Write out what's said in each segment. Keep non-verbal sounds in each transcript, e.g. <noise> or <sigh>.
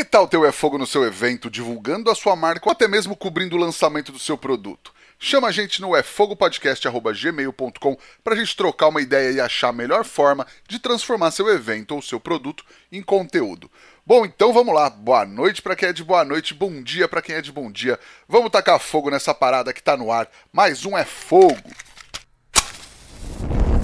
Que tal ter o É Fogo no seu evento, divulgando a sua marca ou até mesmo cobrindo o lançamento do seu produto? Chama a gente no efogopodcast.gmail.com para a gente trocar uma ideia e achar a melhor forma de transformar seu evento ou seu produto em conteúdo. Bom, então vamos lá. Boa noite para quem é de boa noite, bom dia para quem é de bom dia. Vamos tacar fogo nessa parada que tá no ar. Mais um É Fogo.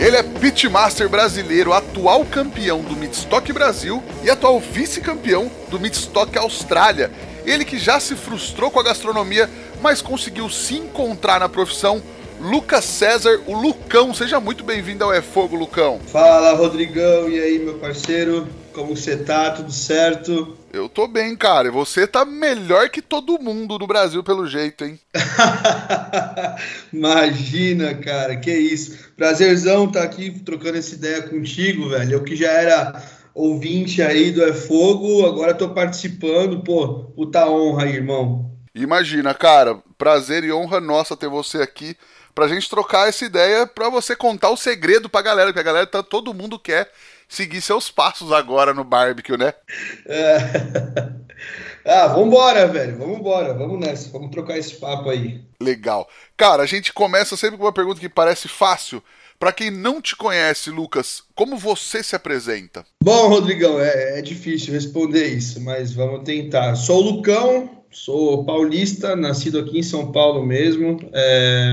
Ele é pitmaster brasileiro, atual campeão do Midstock Brasil e atual vice-campeão do Midstock Austrália. Ele que já se frustrou com a gastronomia, mas conseguiu se encontrar na profissão. Lucas César, o Lucão. Seja muito bem-vindo ao É Fogo, Lucão. Fala, Rodrigão. E aí, meu parceiro? Como você tá? Tudo certo? Eu tô bem, cara. E você tá melhor que todo mundo no Brasil, pelo jeito, hein? <laughs> Imagina, cara. Que isso. Prazerzão estar tá aqui trocando essa ideia contigo, velho. Eu que já era ouvinte aí do É Fogo, agora tô participando. Pô, puta honra aí, irmão. Imagina, cara. Prazer e honra nossa ter você aqui pra gente trocar essa ideia, pra você contar o segredo pra galera, porque a galera tá, todo mundo quer seguir seus passos agora no barbecue, né? É. <laughs> Ah, vambora, velho. Vambora, vamos nessa. Vamos trocar esse papo aí. Legal. Cara, a gente começa sempre com uma pergunta que parece fácil. Para quem não te conhece, Lucas, como você se apresenta? Bom, Rodrigão, é, é difícil responder isso, mas vamos tentar. Sou o Lucão, sou paulista, nascido aqui em São Paulo mesmo. É...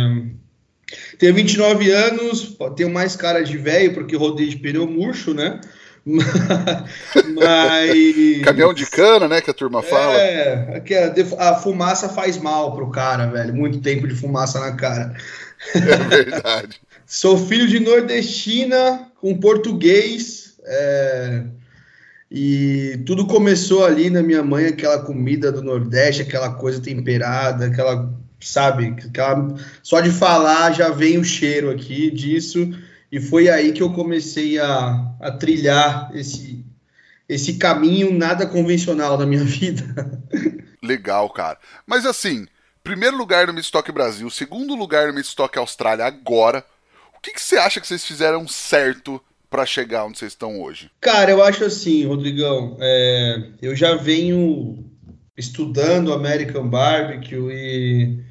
Tenho 29 anos, tenho mais cara de velho, porque rodei de pneu murcho, né? <laughs> Mas. Caminhão de cana, né? Que a turma fala. É, a fumaça faz mal pro cara, velho. Muito tempo de fumaça na cara. É verdade. <laughs> Sou filho de nordestina com português. É... E tudo começou ali na minha mãe, aquela comida do Nordeste, aquela coisa temperada, aquela sabe? Aquela, só de falar já vem o cheiro aqui disso, e foi aí que eu comecei a, a trilhar esse, esse caminho nada convencional da minha <laughs> vida. Legal, cara. Mas assim, primeiro lugar no Midstock Brasil, segundo lugar no Midstock Austrália agora. O que, que você acha que vocês fizeram certo para chegar onde vocês estão hoje? Cara, eu acho assim, Rodrigão, é, eu já venho estudando American Barbecue e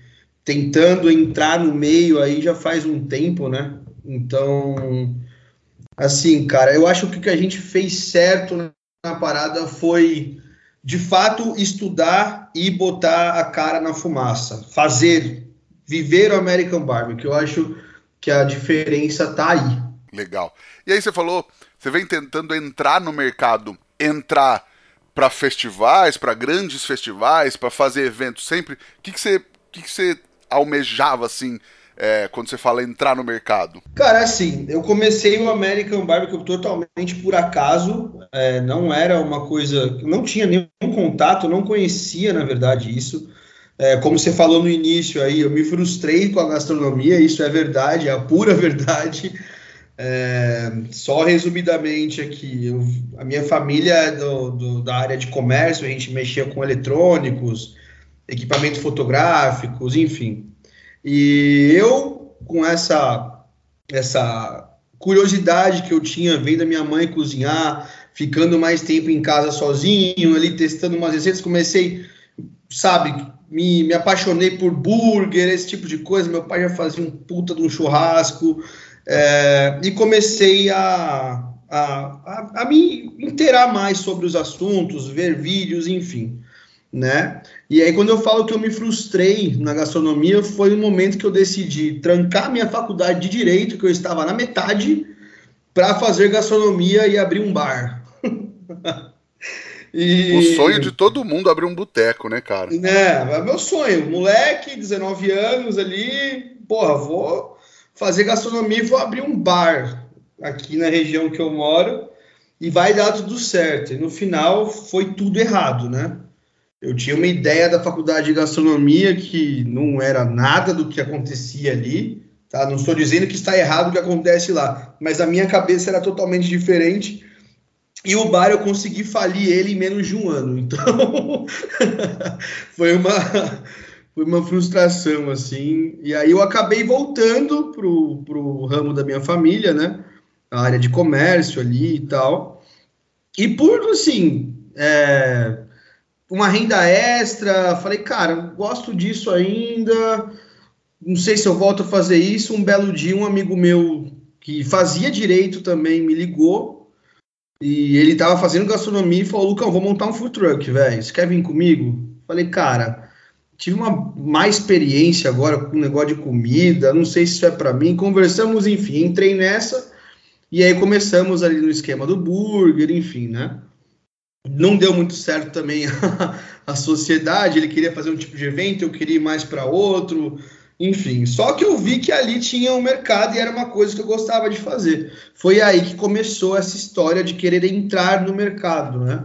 tentando entrar no meio aí já faz um tempo, né? Então, assim, cara, eu acho que o que a gente fez certo na parada foi, de fato, estudar e botar a cara na fumaça, fazer, viver o American Barbecue. Eu acho que a diferença tá aí. Legal. E aí você falou, você vem tentando entrar no mercado, entrar para festivais, para grandes festivais, para fazer eventos sempre. O que, que você, que, que você almejava assim? É, quando você fala entrar no mercado? Cara, assim, eu comecei o American Barbecue totalmente por acaso, é, não era uma coisa, não tinha nenhum contato, não conhecia, na verdade, isso. É, como você falou no início aí, eu me frustrei com a gastronomia, isso é verdade, é a pura <laughs> verdade. É, só resumidamente aqui, eu, a minha família é do, do, da área de comércio, a gente mexia com eletrônicos, equipamentos fotográficos, enfim. E eu, com essa, essa curiosidade que eu tinha, vendo a minha mãe cozinhar, ficando mais tempo em casa sozinho, ali testando umas receitas, comecei, sabe, me, me apaixonei por burger, esse tipo de coisa. Meu pai já fazia um puta de um churrasco, é, e comecei a, a, a, a, me inteirar mais sobre os assuntos, ver vídeos, enfim, né? E aí, quando eu falo que eu me frustrei na gastronomia, foi o momento que eu decidi trancar minha faculdade de Direito, que eu estava na metade, para fazer gastronomia e abrir um bar. <laughs> E... O sonho de todo mundo abrir um boteco, né, cara? É, é meu sonho. Moleque, 19 anos ali, porra, vou fazer gastronomia e vou abrir um bar aqui na região que eu moro e vai dar tudo certo. E no final foi tudo errado, né? Eu tinha uma ideia da faculdade de gastronomia que não era nada do que acontecia ali. Tá? Não estou dizendo que está errado o que acontece lá, mas a minha cabeça era totalmente diferente. E o bar eu consegui falir ele em menos de um ano. <laughs> Então foi uma foi uma frustração assim. E aí eu acabei voltando pro, pro ramo da minha família, né? A área de comércio ali e tal. E por assim, é, uma renda extra. Falei, cara, gosto disso ainda. Não sei se eu volto a fazer isso. Um belo dia, um amigo meu que fazia direito também me ligou. E ele tava fazendo gastronomia e falou: Lucão, vou montar um food truck, velho. Você quer vir comigo? Falei, cara, tive uma má experiência agora com o negócio de comida. Não sei se isso é para mim. Conversamos, enfim, entrei nessa. E aí começamos ali no esquema do burger, enfim, né? Não deu muito certo também a, <laughs> a, sociedade. Ele queria fazer um tipo de evento, eu queria ir mais para outro, enfim. Só que eu vi que ali tinha um mercado e era uma coisa que eu gostava de fazer. Foi aí que começou essa história de querer entrar no mercado, né?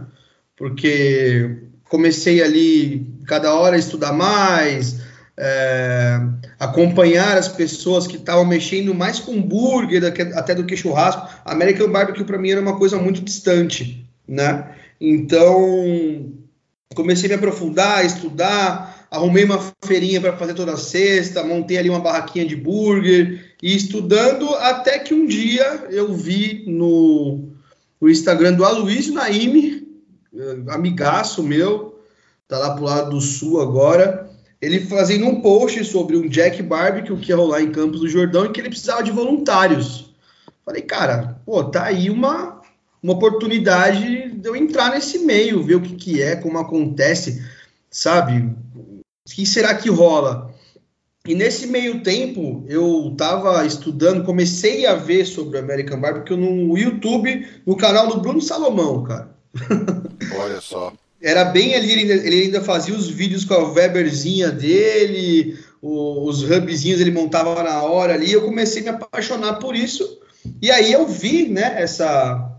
Porque comecei ali cada hora a estudar mais, é, acompanhar as pessoas que estavam mexendo mais com burger até do que churrasco. American Barbecue para mim era uma coisa muito distante, né? Então, comecei a me aprofundar, estudar, arrumei uma feirinha para fazer toda sexta, montei ali uma barraquinha de burger e estudando até que um dia eu vi no, no Instagram do Aloysio Naime, eh, amigaço meu, tá lá pro lado do sul agora, ele fazendo um post sobre um Jack Barbecue que ia rolar em Campos do Jordão e que ele precisava de voluntários. Falei, cara, pô, tá aí uma uma oportunidade de eu entrar nesse meio, ver o que, que é, como acontece, sabe? O que será que rola? E nesse meio tempo, eu estava estudando, comecei a ver sobre o American Bar, porque no YouTube, no canal do Bruno Salomão, cara. <laughs> Olha só. Era bem ali, ele ainda, ele ainda fazia os vídeos com a Weberzinha dele, os hubzinhos ele montava na hora ali, eu comecei a me apaixonar por isso. E aí eu vi, né, essa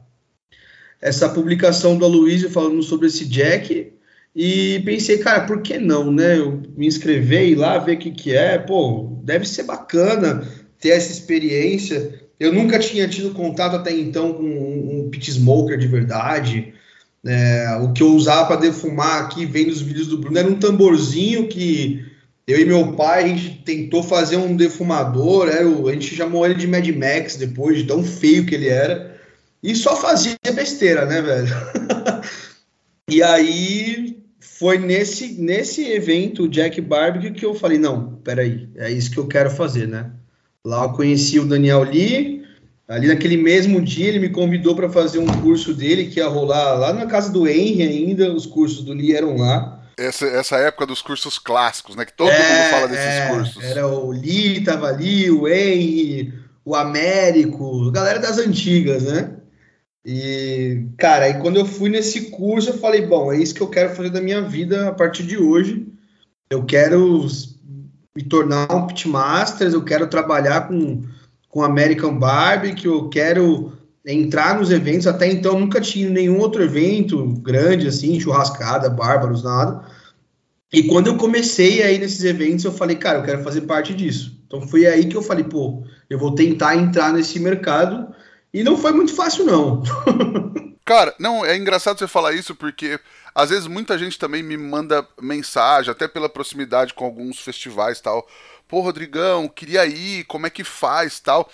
essa publicação do Aloysio falando sobre esse Jack e pensei, cara, por que não, né? Eu me inscrever e lá ver o que, que é, pô, deve ser bacana ter essa experiência. Eu nunca tinha tido contato até então com um, um pit smoker de verdade. É, o que eu usava para defumar aqui, vendo os vídeos do Bruno, era um tamborzinho que eu e meu pai, a gente tentou fazer um defumador, era o, a gente chamou ele de Mad Max depois, de tão feio que ele era. E só fazia besteira, né, velho? <laughs> e aí foi nesse, nesse evento, Jack Barbecue, que eu falei, não, peraí, é isso que eu quero fazer, né? Lá eu conheci o Daniel Lee, ali naquele mesmo dia ele me convidou para fazer um curso dele que ia rolar lá na casa do Henry ainda, os cursos do Lee eram lá. Essa, essa época dos cursos clássicos, né? Que todo é, mundo fala desses é, cursos. Era o Lee, tava ali, o Henry, o Américo, galera das antigas, né? E, cara, aí quando eu fui nesse curso, eu falei, bom, é isso que eu quero fazer da minha vida a partir de hoje. Eu quero me tornar um pitmasters, eu quero trabalhar com, com American Barbecue, eu quero entrar nos eventos. Até então nunca tinha nenhum outro evento grande assim, churrascada, bárbaros, nada. E quando eu comecei aí nesses eventos, eu falei, cara, eu quero fazer parte disso. Então foi aí que eu falei, pô, eu vou tentar entrar nesse mercado e não foi muito fácil, não. <laughs> Cara, não, é engraçado você falar isso porque às vezes muita gente também me manda mensagem, até pela proximidade com alguns festivais tal. Pô, Rodrigão, queria ir, como é que faz tal.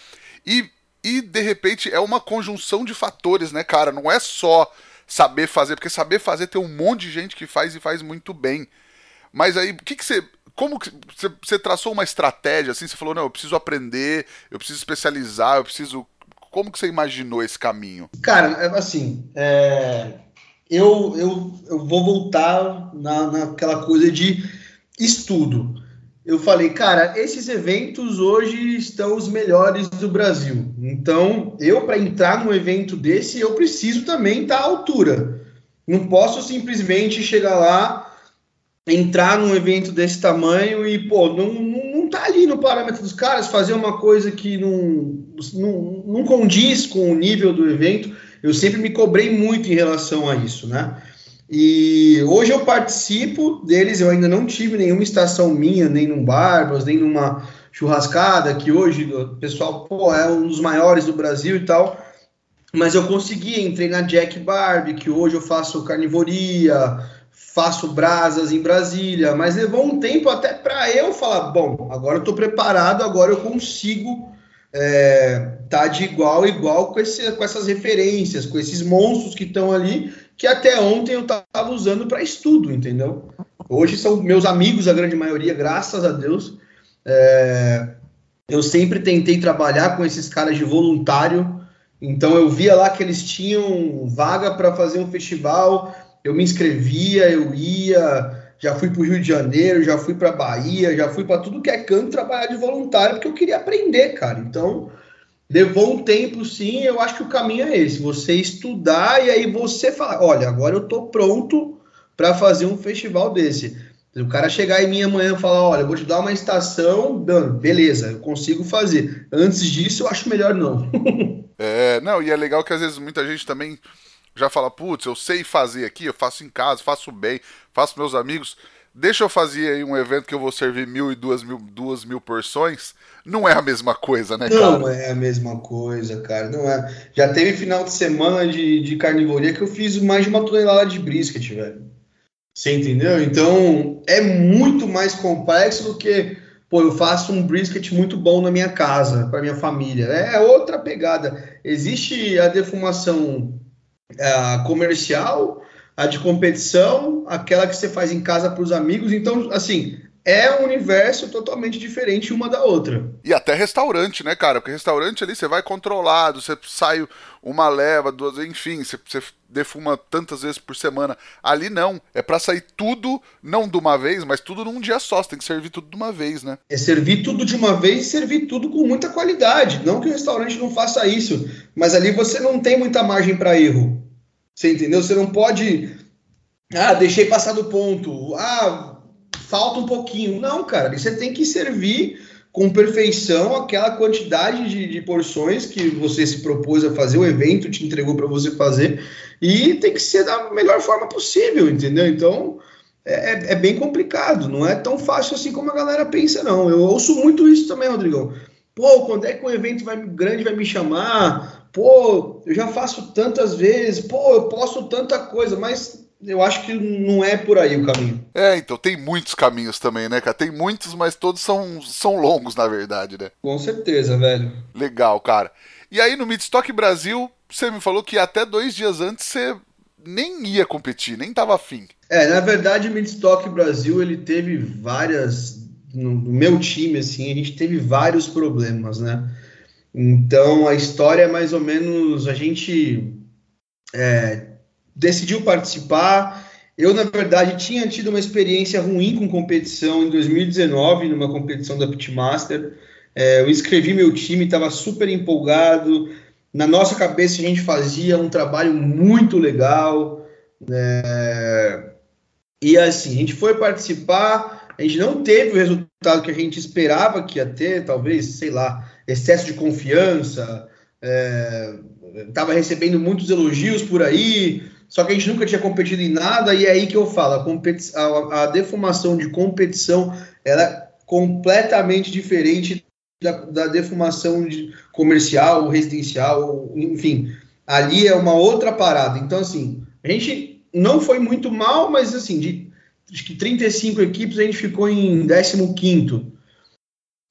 E, e de repente é uma conjunção de fatores, né, cara? Não é só saber fazer, porque saber fazer tem um monte de gente que faz e faz muito bem. Mas aí, o que, que você. Como que você, você traçou uma estratégia assim? Você falou, não, eu preciso aprender, eu preciso especializar, eu preciso como que você imaginou esse caminho? Cara, é assim, é, eu, eu, eu vou voltar na, naquela coisa de estudo. Eu falei, cara, esses eventos hoje estão os melhores do Brasil. Então, eu, para entrar num evento desse, eu preciso também estar à altura. Não posso simplesmente chegar lá, entrar num evento desse tamanho e, pô, não, não tá ali no parâmetro dos caras, fazer uma coisa que não, não, não condiz com o nível do evento. Eu sempre me cobrei muito em relação a isso, né? E hoje eu participo deles, eu ainda não tive nenhuma estação minha, nem num Barbas, nem numa churrascada, que hoje o pessoal, pô, é um dos maiores do Brasil e tal. Mas eu consegui, entrei na Jack Barbie, que hoje eu faço carnivoria, faço brasas em Brasília, mas levou um tempo até para eu falar, bom, agora eu estou preparado, agora eu consigo é, tá de igual a igual com, esse, com essas referências, com esses monstros que estão ali, que até ontem eu estava usando para estudo, entendeu? Hoje são meus amigos, a grande maioria, graças a Deus. É, eu sempre tentei trabalhar com esses caras de voluntário, então eu via lá que eles tinham vaga para fazer um festival, eu me inscrevia, eu ia, já fui para o Rio de Janeiro, já fui para Bahia, já fui para tudo que é canto trabalhar de voluntário, porque eu queria aprender, cara. Então, levou um tempo sim, eu acho que o caminho é esse, você estudar e aí você falar, olha, agora eu tô pronto para fazer um festival desse. O cara chegar em mim amanhã e falar, olha, eu vou te dar uma estação, beleza, eu consigo fazer. Antes disso, eu acho melhor não. <laughs> é, não, e é legal que às vezes muita gente também já fala, putz, eu sei fazer aqui, eu faço em casa, faço bem, faço meus amigos. Deixa eu fazer aí um evento que eu vou servir mil e duas mil, duas mil porções. Não é a mesma coisa, né, cara? Não é a mesma coisa, cara. Não é. Já teve final de semana de, de carnivoria que eu fiz mais de uma tonelada de brisket, velho. Você entendeu? Então é muito mais complexo do que, pô, eu faço um brisket muito bom na minha casa, para minha família. É outra pegada. Existe a defumação a comercial, a de competição, aquela que você faz em casa para os amigos. Então, assim, é um universo totalmente diferente uma da outra. E até restaurante, né, cara? Porque restaurante ali você vai controlado, você sai uma leva, duas, enfim, você, você defuma tantas vezes por semana. Ali não, é para sair tudo, não de uma vez, mas tudo num dia só. Você tem que servir tudo de uma vez, né? É servir tudo de uma vez e servir tudo com muita qualidade. Não que o restaurante não faça isso, mas ali você não tem muita margem para erro. Você entendeu? Você não pode. Ah, deixei passar do ponto. Ah, falta um pouquinho. Não, cara, você tem que servir com perfeição aquela quantidade de, de, porções que você se propôs a fazer, o evento te entregou para você fazer, e tem que ser da melhor forma possível, entendeu? Então é, é, é, bem complicado, não é tão fácil assim como a galera pensa, não. Eu ouço muito isso também, Rodrigão. Pô, quando é que um evento vai, grande vai me chamar? pô, eu já faço tantas vezes, pô, eu posto tanta coisa, mas eu acho que não é por aí o caminho. É, então tem muitos caminhos também, né, cara? Tem muitos, mas todos são, são longos, na verdade, né? Com certeza, velho. Legal, cara. E aí no Midstock Brasil, você me falou que até dois dias antes você nem ia competir, nem tava afim. É, na verdade o Midstock Brasil ele teve várias. No meu time, assim, a gente teve vários problemas, né? Então a história é mais ou menos a gente é, decidiu participar. Eu, na verdade, tinha tido uma experiência ruim com competição em 2019, numa competição da Pitmaster. É, eu inscrevi meu time, estava super empolgado. Na nossa cabeça, a gente fazia um trabalho muito legal. É, e assim, a gente foi participar, a gente não teve o resultado que a gente esperava que ia ter, talvez, sei lá, excesso de confiança, estava é, recebendo muitos elogios por aí, só que a gente nunca tinha competido em nada, e é aí que eu falo, a, a, a defumação de competição ela é completamente diferente da, da defumação de comercial, residencial, enfim, ali é uma outra parada. Então, assim, a gente não foi muito mal, mas assim, de que 35 equipes a gente ficou em 15 quinto.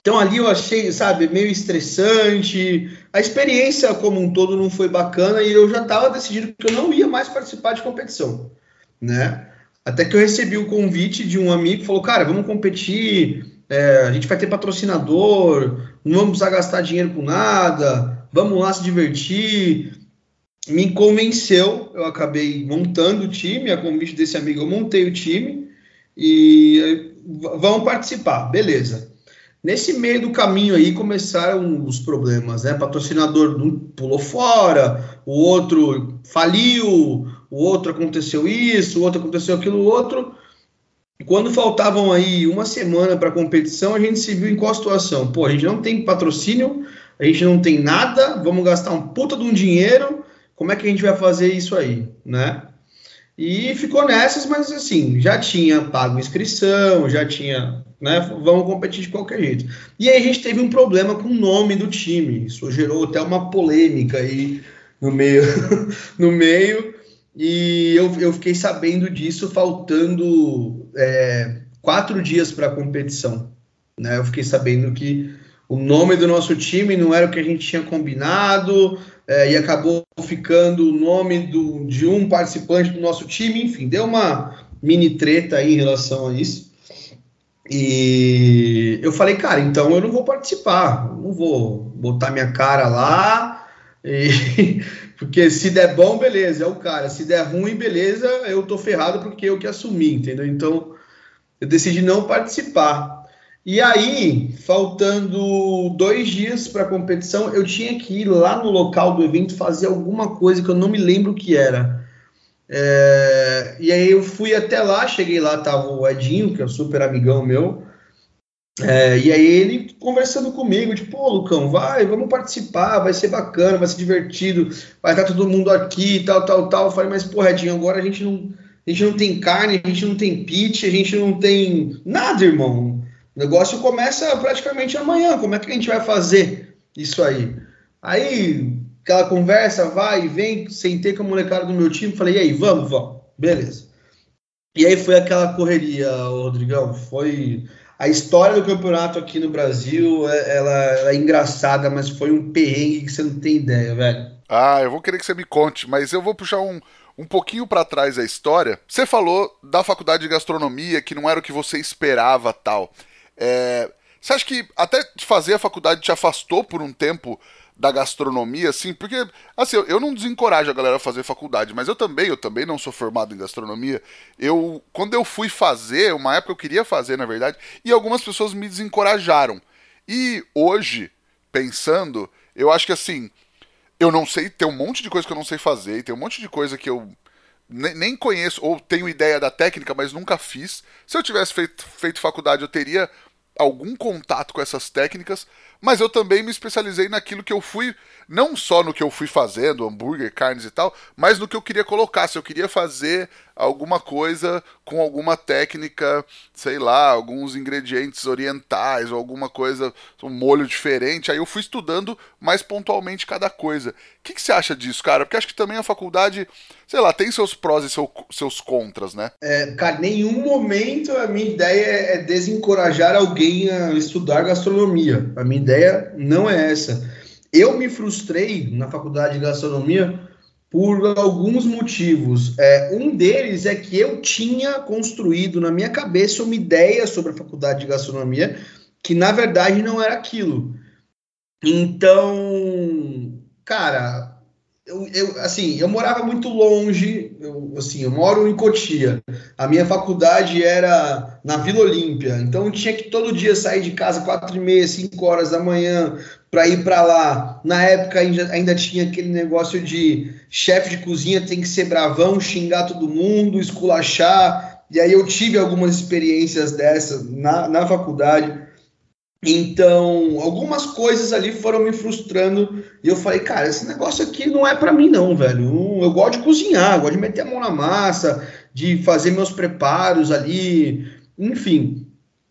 Então ali eu achei, sabe, meio estressante. A experiência como um todo não foi bacana e eu já estava decidido que eu não ia mais participar de competição, né? Até que eu recebi o convite de um amigo que falou, cara, vamos competir, é, a gente vai ter patrocinador, não vamos precisar gastar dinheiro com nada, vamos lá se divertir. Me convenceu, eu acabei montando o time, a convite desse amigo eu montei o time e vamos participar, beleza. Nesse meio do caminho aí começaram os problemas, né? Patrocinador pulou fora, o outro faliu, o outro aconteceu isso, o outro aconteceu aquilo outro. Quando faltavam aí uma semana para a competição, a gente se viu em qual situação? Pô, a gente não tem patrocínio, a gente não tem nada, vamos gastar um puta de um dinheiro, como é que a gente vai fazer isso aí, né? E ficou nessas, mas assim, já tinha pago inscrição, já tinha, né? Vamos competir de qualquer jeito. E aí a gente teve um problema com o nome do time. Isso gerou até uma polêmica aí no meio, <laughs> no meio. E eu, eu fiquei sabendo disso faltando é, quatro dias para a competição. Né? Eu fiquei sabendo que o nome do nosso time não era o que a gente tinha combinado, é, e acabou ficando o nome do, de um participante do nosso time, enfim, deu uma mini treta aí em relação a isso. E eu falei, cara, então eu não vou participar, não vou botar minha cara lá, e, <laughs> porque se der bom, beleza, é o cara, se der ruim, beleza, eu tô ferrado porque eu que assumi, entendeu? Então eu decidi não participar. E aí, faltando dois dias para a competição, eu tinha que ir lá no local do evento fazer alguma coisa que eu não me lembro o que era. É, e aí eu fui até lá, cheguei lá, tava o Edinho, que é um super amigão meu. É, e aí ele conversando comigo, tipo, pô, Lucão, vai, vamos participar, vai ser bacana, vai ser divertido, vai estar todo mundo aqui, tal, tal, tal. Eu falei, mas, pô, Edinho, agora a gente não, a gente não tem carne, a gente não tem pitch, a gente não tem nada, irmão. O negócio começa praticamente amanhã. Como é que a gente vai fazer isso aí? Aí, aquela conversa, vai e vem, sentei com a molecada do meu time, falei, e aí, vamos, vamos, beleza. E aí foi aquela correria, Rodrigão, foi... A história do campeonato aqui no Brasil, é, ela, ela é engraçada, mas foi um perrengue que você não tem ideia, velho. Ah, eu vou querer que você me conte, mas eu vou puxar um, um pouquinho para trás a história. Você falou da faculdade de gastronomia, que não era o que você esperava tal. É, você acha que até fazer a faculdade te afastou por um tempo da gastronomia, assim? Porque, assim, eu, não desencorajo a galera a fazer faculdade, mas eu também, eu também não sou formado em gastronomia. Eu, quando eu fui fazer, uma época eu queria fazer, na verdade, e algumas pessoas me desencorajaram. E hoje, pensando, eu acho que assim, eu não sei, tem um monte de coisa que eu não sei fazer, tem um monte de coisa que eu nem conheço, ou tenho ideia da técnica, mas nunca fiz. Se eu tivesse feito, feito faculdade, eu teria algum contato com essas técnicas, mas eu também me especializei naquilo que eu fui, não só no que eu fui fazendo, hambúrguer, carnes e tal, mas no que eu queria colocar. Se eu queria fazer alguma coisa com alguma técnica, sei lá, alguns ingredientes orientais ou alguma coisa, um molho diferente, aí eu fui estudando mais pontualmente cada coisa. O que, que você acha disso, cara? Porque acho que também a faculdade, sei lá, tem seus prós e seu, seus contras, né? É, cara, nenhum momento a minha ideia é desencorajar alguém a estudar gastronomia. A minha ideia não é essa. Eu me frustrei na faculdade de gastronomia por alguns motivos. É, um deles é que eu tinha construído na minha cabeça uma ideia sobre a faculdade de gastronomia que na verdade não era aquilo. Então, cara, eu, eu, assim, eu morava muito longe, eu, assim, eu moro em Cotia. A minha faculdade era na Vila Olímpia, então eu tinha que todo dia sair de casa quatro e meia, cinco horas da manhã para ir para lá. Na época ainda, ainda tinha aquele negócio de chefe de cozinha tem que ser bravão, xingar todo mundo, esculachar. E aí eu tive algumas experiências dessas na, na faculdade. Então, algumas coisas ali foram me frustrando e eu falei, cara, esse negócio aqui não é para mim não, velho. Eu gosto de cozinhar, gosto de meter a mão na massa, de fazer meus preparos ali, enfim.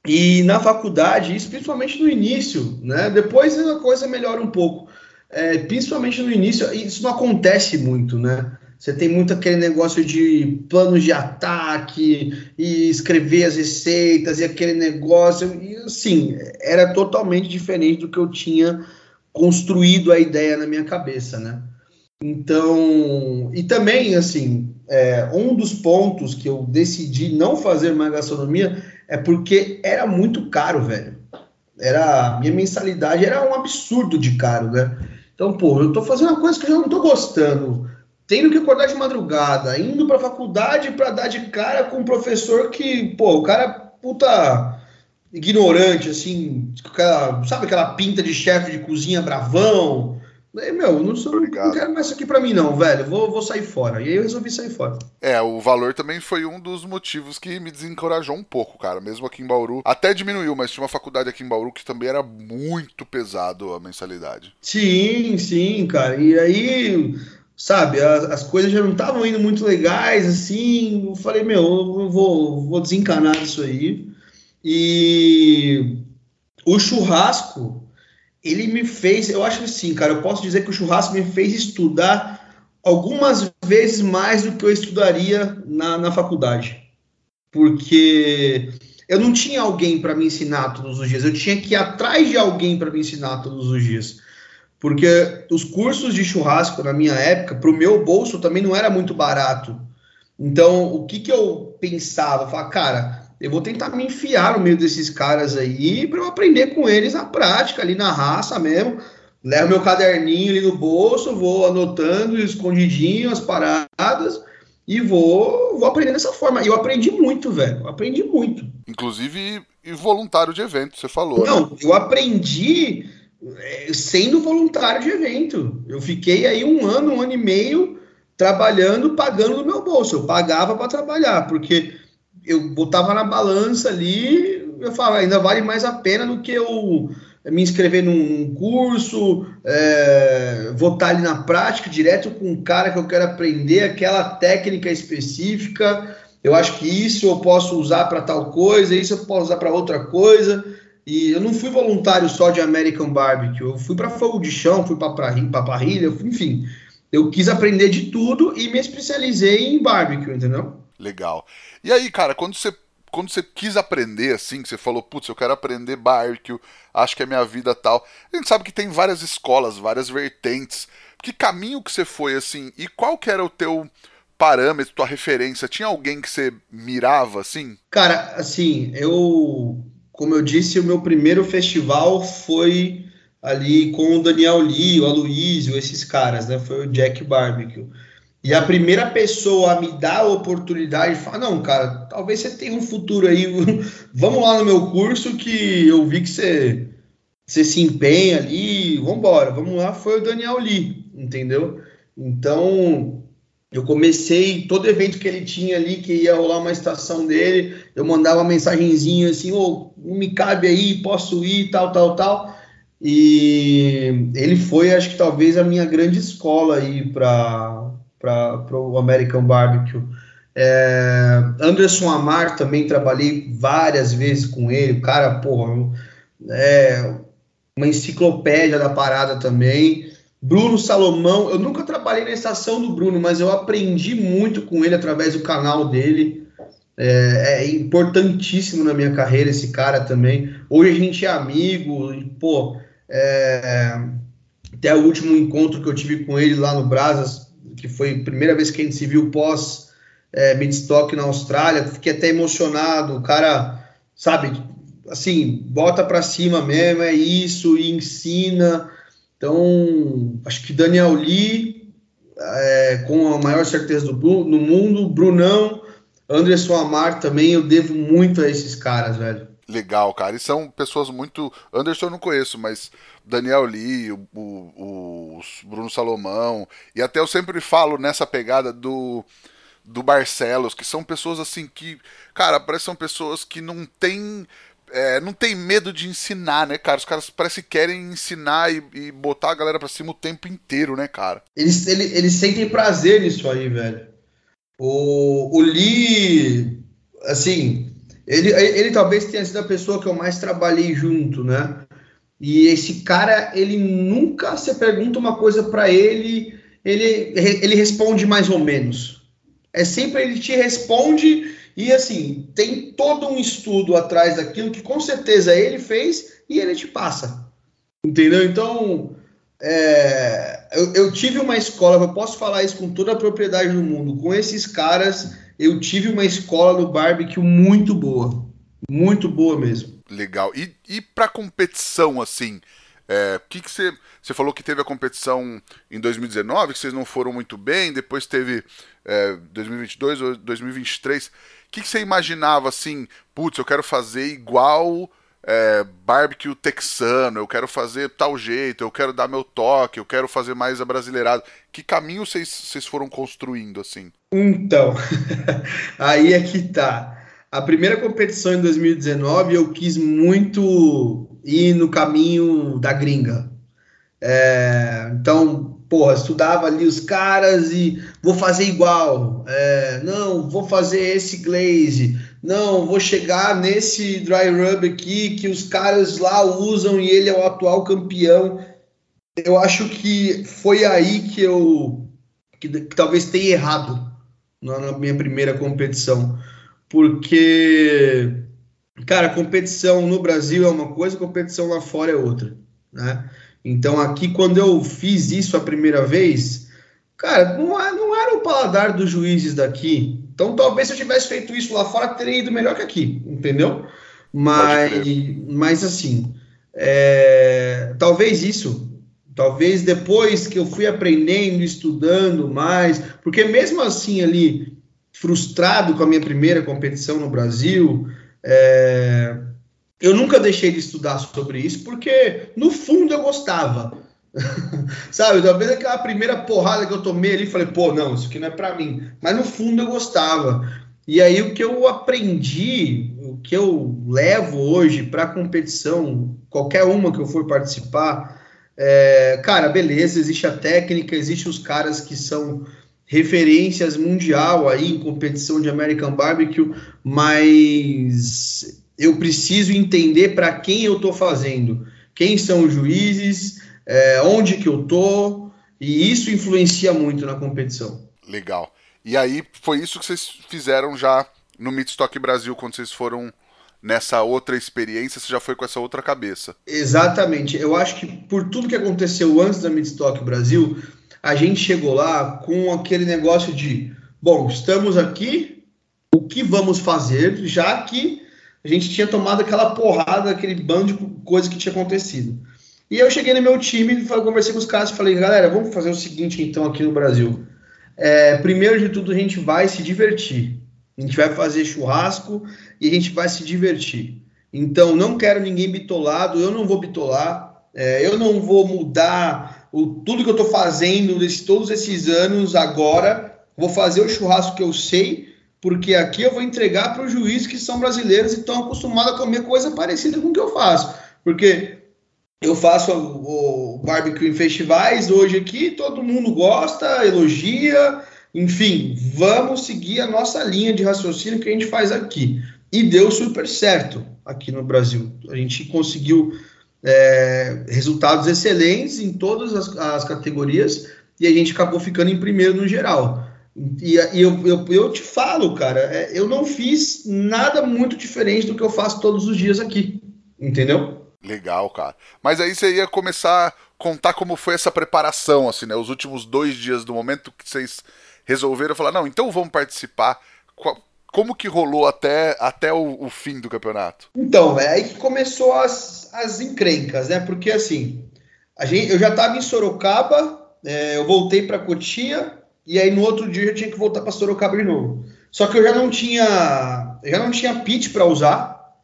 E na faculdade, isso principalmente no início, né? Depois a coisa melhora um pouco. É, principalmente no início, isso não acontece muito, né? Você tem muito aquele negócio de planos de ataque e escrever as receitas e aquele negócio. E assim, era totalmente diferente do que eu tinha construído a ideia na minha cabeça, né? Então, e também, assim, é, um dos pontos que eu decidi não fazer mais gastronomia é porque era muito caro, velho. Era, minha mensalidade era um absurdo de caro, né? Então, pô, eu tô fazendo uma coisa que eu já não tô gostando tendo que acordar de madrugada, indo para a faculdade para dar de cara com um professor que, pô, o cara puta ignorante, assim, aquela, sabe aquela pinta de chefe de cozinha bravão. Aí, meu, não, sou, não quero mais isso aqui para mim não, velho, vou, vou sair fora. E aí eu resolvi sair fora. É, o valor também foi um dos motivos que me desencorajou um pouco, cara, mesmo aqui em Bauru. Até diminuiu, mas tinha uma faculdade aqui em Bauru que também era muito pesado a mensalidade. Sim, sim, cara. E aí sabe, as, as coisas já não estavam indo muito legais, assim, eu falei, meu, eu vou, vou desencanar disso aí. E o churrasco, ele me fez, eu acho que sim, cara, eu posso dizer que o churrasco me fez estudar algumas vezes mais do que eu estudaria na, na faculdade. Porque eu não tinha alguém para me ensinar todos os dias, eu tinha que ir atrás de alguém para me ensinar todos os dias. Porque os cursos de churrasco na minha época, para o meu bolso, também não era muito barato. Então, o que, que eu pensava? Eu falava, cara, eu vou tentar me enfiar no meio desses caras aí para eu aprender com eles na prática, ali na raça mesmo. Levo meu caderninho ali no bolso, vou anotando escondidinho as paradas e vou, vou aprender dessa forma. E eu aprendi muito, velho. Eu aprendi muito. Inclusive, e voluntário de evento, você falou. Não, né? eu aprendi sendo voluntário de evento. Eu fiquei aí um ano, um ano e meio trabalhando, pagando do meu bolso. Eu pagava para trabalhar, porque eu botava na balança ali, eu falava, ainda vale mais a pena do que eu me inscrever num curso, é, vou estar ali na prática, direto com um cara que eu quero aprender aquela técnica específica. Eu acho que isso eu posso usar para tal coisa, isso eu posso usar para outra coisa. E eu não fui voluntário só de American Barbecue, eu fui para fogo de chão, fui para parrilha, enfim. Eu quis aprender de tudo e me especializei em barbecue, entendeu? Legal. E aí, cara, quando você quando você quis aprender, assim, que você falou, putz, eu quero aprender barbecue, acho que é minha vida tal. A gente sabe que tem várias escolas, várias vertentes. Que caminho que você foi, assim, e qual que era o teu parâmetro, tua referência? Tinha alguém que você mirava, assim? Cara, assim, eu como eu disse, o meu primeiro festival foi ali com o Daniel Lee, o Aloysio, esses caras, né? Foi o Jack Barbecue. E a primeira pessoa a me dar a oportunidade de falar, não, cara, talvez você tenha um futuro aí, <laughs> vamos lá no meu curso que eu vi que você, você se empenha ali, vamos embora, vamos lá, foi o Daniel Lee, entendeu? Então, eu comecei, todo evento que ele tinha ali, que ia rolar uma estação dele, eu mandava mensagenzinha assim, ô, oh, não me cabe aí, posso ir, tal, tal, tal. E ele foi, acho que talvez, a minha grande escola aí para o American Barbecue. É, Anderson Amar também trabalhei várias vezes com ele, o cara, porra, é uma enciclopédia da parada também. Bruno Salomão, eu nunca trabalhei na estação do Bruno, mas eu aprendi muito com ele através do canal dele. É, é, importantíssimo na minha carreira esse cara também. Hoje a gente é amigo, e, pô, é, até o último encontro que eu tive com ele lá no Brasas, que foi a primeira vez que a gente se viu pós é, Midstock na Austrália, fiquei até emocionado. O cara, sabe, assim, bota pra cima mesmo, é isso, e ensina. Então, acho que Daniel Lee, é, com a maior certeza do no mundo, Brunão, Anderson Amar também, eu devo muito a esses caras, velho. Legal, cara. E são pessoas muito. Anderson eu não conheço, mas Daniel Lee, o, o, o Bruno Salomão, e até eu sempre falo nessa pegada do do Barcelos, que são pessoas assim que, cara, parece são pessoas que não têm é, não tem medo de ensinar, né, cara? Os caras parece que querem ensinar e, e botar a galera pra cima o tempo inteiro, né, cara? Eles, eles, eles sentem prazer nisso aí, velho. O, o Lee, assim, ele, ele talvez tenha sido a pessoa que eu mais trabalhei junto, né? E esse cara, ele nunca se pergunta uma coisa para ele, ele, ele responde mais ou menos. É sempre ele te responde e assim, tem todo um estudo atrás daquilo que com certeza ele fez e ele te passa. Entendeu? Então, é, eu, eu, tive uma escola, eu posso falar isso com toda a propriedade do mundo. Com esses caras, eu tive uma escola no barbecue muito boa. Muito boa mesmo. Legal. E, e para competição, assim, é, que que você, você falou que teve a competição em 2019, que vocês não foram muito bem, depois teve é, 2022 ou 2023 que, que você imaginava assim? Putz, eu quero fazer igual é, barbecue texano, eu quero fazer tal jeito, eu quero dar meu toque, eu quero fazer mais abrasileirado. Que caminho vocês foram construindo assim? Então, <laughs> aí é que tá. A primeira competição em 2019 eu quis muito ir no caminho da gringa. É, então, porra, estudava ali os caras e vou fazer igual. É, não, vou fazer esse glaze. Não, vou chegar nesse dry rub aqui que os caras lá usam e ele é o atual campeão. Eu acho que foi aí que eu que, que talvez tenha errado na, na minha primeira competição, porque cara, competição no Brasil é uma coisa, competição lá fora é outra, né? Então aqui quando eu fiz isso a primeira vez, cara, não, é, não era o paladar dos juízes daqui. Então talvez se eu tivesse feito isso lá fora teria ido melhor que aqui, entendeu? Mas, mas assim, é, talvez isso, talvez depois que eu fui aprendendo, estudando mais, porque mesmo assim ali frustrado com a minha primeira competição no Brasil, é, eu nunca deixei de estudar sobre isso, porque no fundo eu gostava. <laughs> Sabe, talvez aquela primeira porrada que eu tomei ali, falei, pô, não, isso aqui não é para mim. Mas no fundo eu gostava. E aí o que eu aprendi, o que eu levo hoje para competição, qualquer uma que eu for participar, é, cara, beleza, existe a técnica, existe os caras que são referências mundial aí em competição de American Barbecue, mas eu preciso entender para quem eu estou fazendo, quem são os juízes, é, onde que eu tô, e isso influencia muito na competição. Legal. E aí foi isso que vocês fizeram já no Midstock Brasil quando vocês foram nessa outra experiência, você já foi com essa outra cabeça. Exatamente. Eu acho que por tudo que aconteceu antes da Midstock Brasil, a gente chegou lá com aquele negócio de, bom, estamos aqui, o que vamos fazer, já que a gente tinha tomado aquela porrada, aquele bando de coisa que tinha acontecido. E eu cheguei no meu time, conversei com os caras e falei, galera, vamos fazer o seguinte então aqui no Brasil. É, primeiro de tudo, a gente vai se divertir. A gente vai fazer churrasco e a gente vai se divertir. Então, não quero ninguém bitolado, eu não vou bitolar, é, eu não vou mudar o, tudo que eu estou fazendo desse, todos esses anos agora. Vou fazer o churrasco que eu sei, porque aqui eu vou entregar para os juízes que são brasileiros e estão acostumados a comer coisa parecida com o que eu faço. Porque eu faço o, barbecue em festivais hoje aqui, todo mundo gosta, elogia, enfim, vamos seguir a nossa linha de raciocínio que a gente faz aqui. E deu super certo aqui no Brasil. A gente conseguiu é, resultados excelentes em todas as, as categorias e a gente acabou ficando em primeiro no geral. E, e eu, eu, eu, te falo, cara, é, eu não fiz nada muito diferente do que eu faço todos os dias aqui, entendeu? Legal, cara. Mas aí você ia começar a contar como foi essa preparação, assim, né? Os últimos dois dias do momento que vocês resolveram falar, não, então vamos participar. Como que rolou até, até o, o fim do campeonato? Então, é aí que começou as, as encrencas, né? Porque assim, a gente, eu já estava em Sorocaba, é, eu voltei para Cotia, e aí no outro dia eu tinha que voltar para Sorocaba de novo. Só que eu já não tinha, já não tinha pit para usar,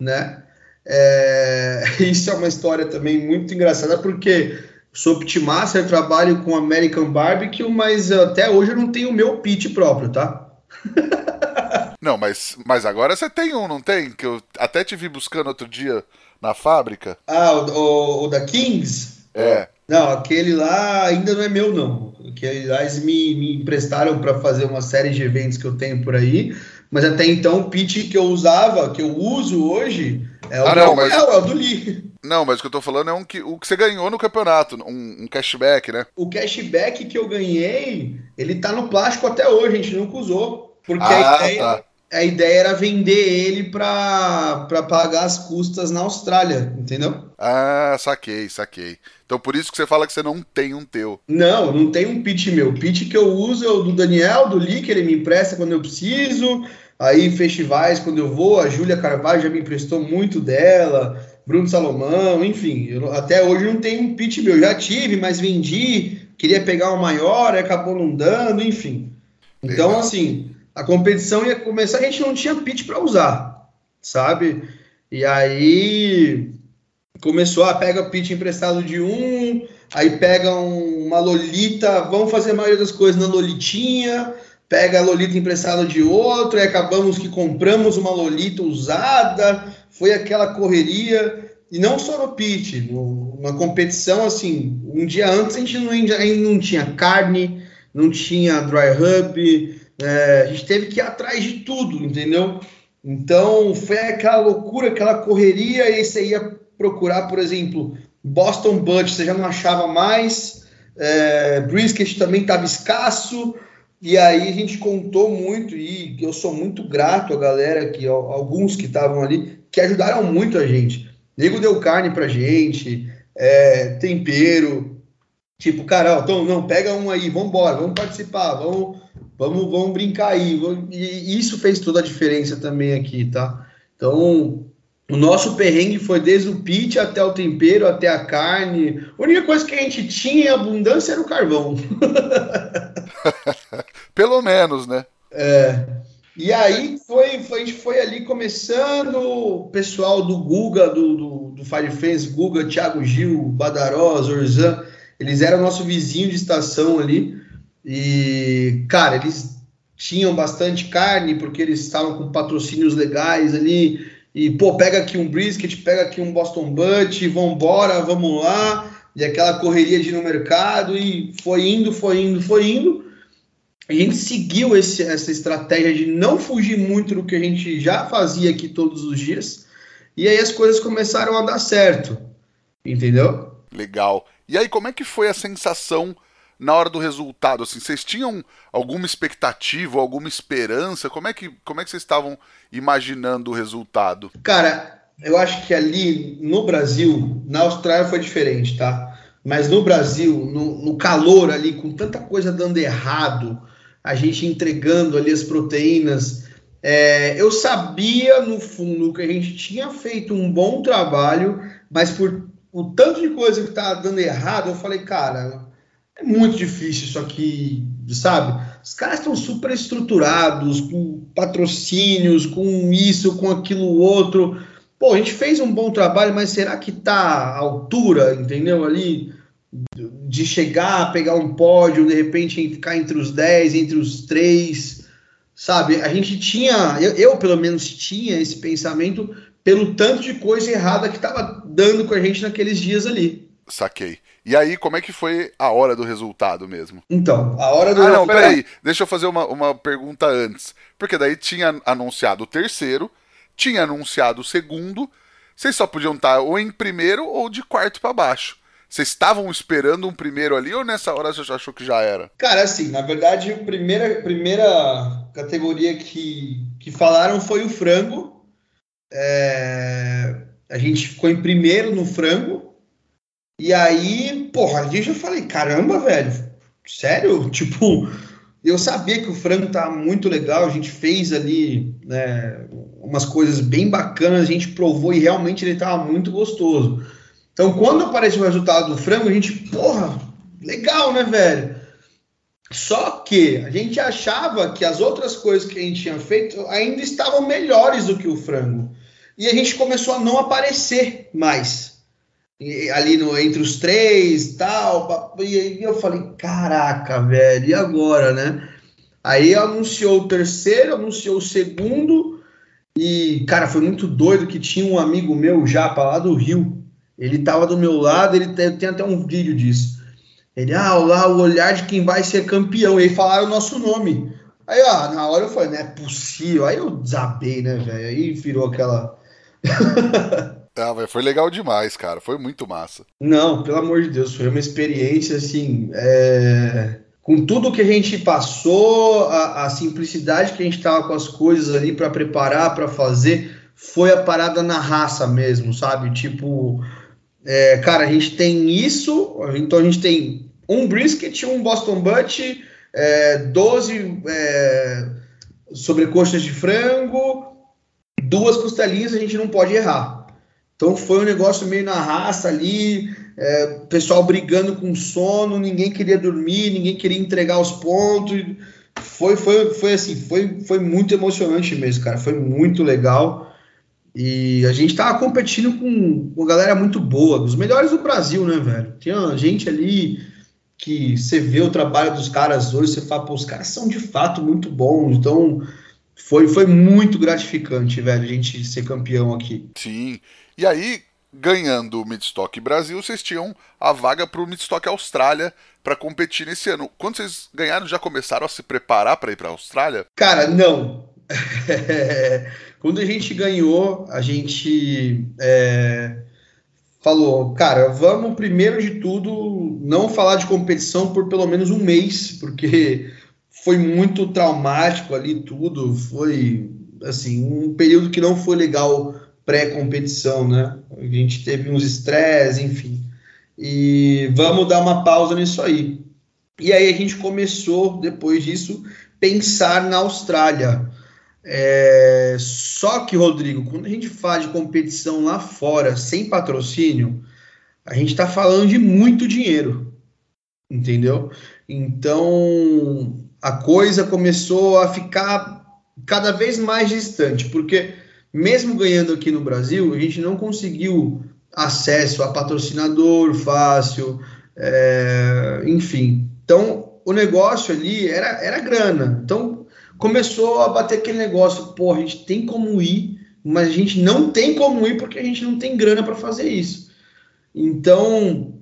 né? É, <laughs> isso é uma história também muito engraçada porque sou pitmaster, trabalho com American Barbecue, mas até hoje eu não tenho o meu pit próprio, tá? <laughs> não, mas, mas agora você tem um, não tem? Que eu até te vi buscando outro dia na fábrica. Ah, o, o, o da Kings? É. Não, aquele lá ainda não é meu, não. Que eles me, me emprestaram para fazer uma série de eventos que eu tenho por aí. Mas até então o pitch que eu usava, que eu uso hoje, é o, ah, não, mas... é, é o do Lee. Não, mas o que eu tô falando é um que, o que você ganhou no campeonato, um, um, cashback, né? O cashback que eu ganhei, ele tá no plástico até hoje, a gente nunca usou. Porque ah, a ideia, tá a ideia era vender ele para pagar as custas na Austrália, entendeu? Ah, saquei, saquei. Então por isso que você fala que você não tem um teu. Não, não tem um pitch meu. O pitch que eu uso é o do Daniel, do Lee, que ele me empresta quando eu preciso. Aí festivais, quando eu vou, a Júlia Carvalho já me emprestou muito dela, Bruno Salomão, enfim. Eu, até hoje não tenho um pitch meu. Já tive, mas vendi, queria pegar um maior, acabou não dando, enfim. Então, Legal. assim, a competição ia começar, a gente não tinha pitch para usar, sabe? E aí começou a pega pitch emprestado de um, aí pega um, uma lolita, vamos fazer a maioria das coisas na lolitinha, pega a lolita emprestada de outro, e acabamos que compramos uma lolita usada, foi aquela correria. e não só no pit, na competição, assim, um dia antes a gente não, ainda não tinha carne, não tinha dry hub, é, a gente teve que ir atrás de tudo, entendeu? Então foi aquela loucura, aquela correria, e você ia procurar, por exemplo, Boston Butt, você já não achava mais, é, brisket também estava escasso, e aí a gente contou muito, e eu sou muito grato à galera, que alguns que estavam ali, que ajudaram muito a gente. Nego deu carne pra gente, é, tempero, tipo, cara, ó, então, não, pega um aí, vamos embora, vamos participar, vamos, vamos, vamos brincar aí. E isso fez toda a diferença também aqui, tá? Então, o nosso perrengue foi desde o pit até o tempero, até a carne. A única coisa que a gente tinha em abundância era o carvão. <laughs> Pelo menos, né? É. E aí foi, foi, a gente foi ali começando, o pessoal do Guga, do, do, do Fire Friends, Guga, Thiago Gil, Badaró, Zorzan, eles eram nosso vizinho de estação ali. E, cara, eles tinham bastante carne, porque eles estavam com patrocínios legais ali. E, pô, pega aqui um brisket, pega aqui um Boston Butt, vambora, vamos lá. E aquela correria de ir no mercado, e foi indo, foi indo, foi indo a gente seguiu esse, essa estratégia de não fugir muito do que a gente já fazia aqui todos os dias, e aí as coisas começaram a dar certo, entendeu? Legal. E aí, como é que foi a sensação na hora do resultado? Assim, vocês tinham alguma expectativa, alguma esperança? Como é que, como é que vocês estavam imaginando o resultado? Cara, eu acho que ali no Brasil, na Austrália foi diferente, tá? Mas no Brasil, no, no calor ali, com tanta coisa dando errado, a gente entregando ali as proteínas. É, eu sabia, no fundo, que a gente tinha feito um bom trabalho, mas por o tanto de coisa que tá dando errado, eu falei, cara, é muito difícil isso aqui, sabe? Os caras estão super estruturados, com patrocínios, com isso, com aquilo outro. Pô, a gente fez um bom trabalho, mas será que tá à altura, entendeu? Ali, de chegar, pegar um pódio, de repente ficar entre os 10, entre os 3, sabe? A gente tinha, eu, eu pelo menos tinha esse pensamento pelo tanto de coisa errada que estava dando com a gente naqueles dias ali. Saquei. E aí, como é que foi a hora do resultado mesmo? Então, a hora do Ah, não, peraí. Deixa eu fazer uma, uma pergunta antes. Porque daí tinha anunciado o terceiro, tinha anunciado o segundo. Vocês só podiam estar ou em primeiro ou de quarto para baixo. Vocês estavam esperando um primeiro ali ou nessa hora você já achou que já era? Cara, assim, na verdade, a primeira, primeira categoria que, que falaram foi o frango. É, a gente ficou em primeiro no frango. E aí, porra, a gente já falei, caramba, velho, sério? <laughs> Tipo, eu sabia que o frango tá muito legal, a gente fez ali né, umas coisas bem bacanas, a gente provou e realmente ele tava muito gostoso. Então, quando apareceu o resultado do frango, a gente, porra, legal, né, velho? Só que a gente achava que as outras coisas que a gente tinha feito ainda estavam melhores do que o frango. E a gente começou a não aparecer mais. Ali no, entre os três tal. E eu falei, caraca, velho, e agora, né? Aí anunciou o terceiro, anunciou o segundo. E, cara, foi muito doido que tinha um amigo meu já para lá do Rio ele estava do meu lado, ele tem, tem, até um vídeo disso. Ele, ah, lá o olhar de quem vai ser campeão. E aí falaram o nosso nome. Aí, ó, na hora eu falei, não é possível. Aí eu desabei, né, velho? Aí virou aquela. <laughs> ah, foi legal demais, cara. Foi muito massa. Não, pelo amor de Deus, foi uma experiência assim. É... Com tudo que a gente passou, a, a simplicidade que a gente tava com as coisas ali para preparar, para fazer, foi a parada na raça mesmo, sabe? Tipo, é, cara, a gente tem isso, então a gente tem um brisket, um Boston Butt, é, 12 é, sobrecoxas de frango, duas costelinhas, a gente não pode errar. Então foi um negócio meio na raça ali, é, pessoal brigando com sono, ninguém queria dormir, ninguém queria entregar os pontos. Foi, foi, foi assim, foi, foi muito emocionante mesmo, cara. Foi muito legal. E a gente tava competindo com uma galera muito boa, dos melhores do Brasil, né, velho? Tinha gente ali que você vê o trabalho dos caras hoje, você fala, pô, os caras são de fato muito bons. Então, foi, foi muito gratificante, velho, a gente ser campeão aqui. Sim. E aí, ganhando o Midstock Brasil, vocês tinham a vaga para o Midstock Austrália para competir nesse ano. Quando vocês ganharam, já começaram a se preparar para ir para a Austrália? Cara, não. <laughs> Quando a gente ganhou, a gente é, falou, cara, vamos primeiro de tudo não falar de competição por pelo menos um mês, porque foi muito traumático ali tudo, foi assim um período que não foi legal pré-competição, né? A gente teve uns estresse, enfim. E vamos dar uma pausa nisso aí. E aí a gente começou, depois disso, pensar na Austrália. É... Só que, Rodrigo, quando a gente fala de competição lá fora, sem patrocínio, a gente está falando de muito dinheiro, entendeu? Então a coisa começou a ficar cada vez mais distante, porque mesmo ganhando aqui no Brasil, a gente não conseguiu acesso a patrocinador fácil, é, enfim. Então, o negócio ali era, era grana. Então, começou a bater aquele negócio, pô, a gente tem como ir, mas a gente não tem como ir porque a gente não tem grana para fazer isso. Então,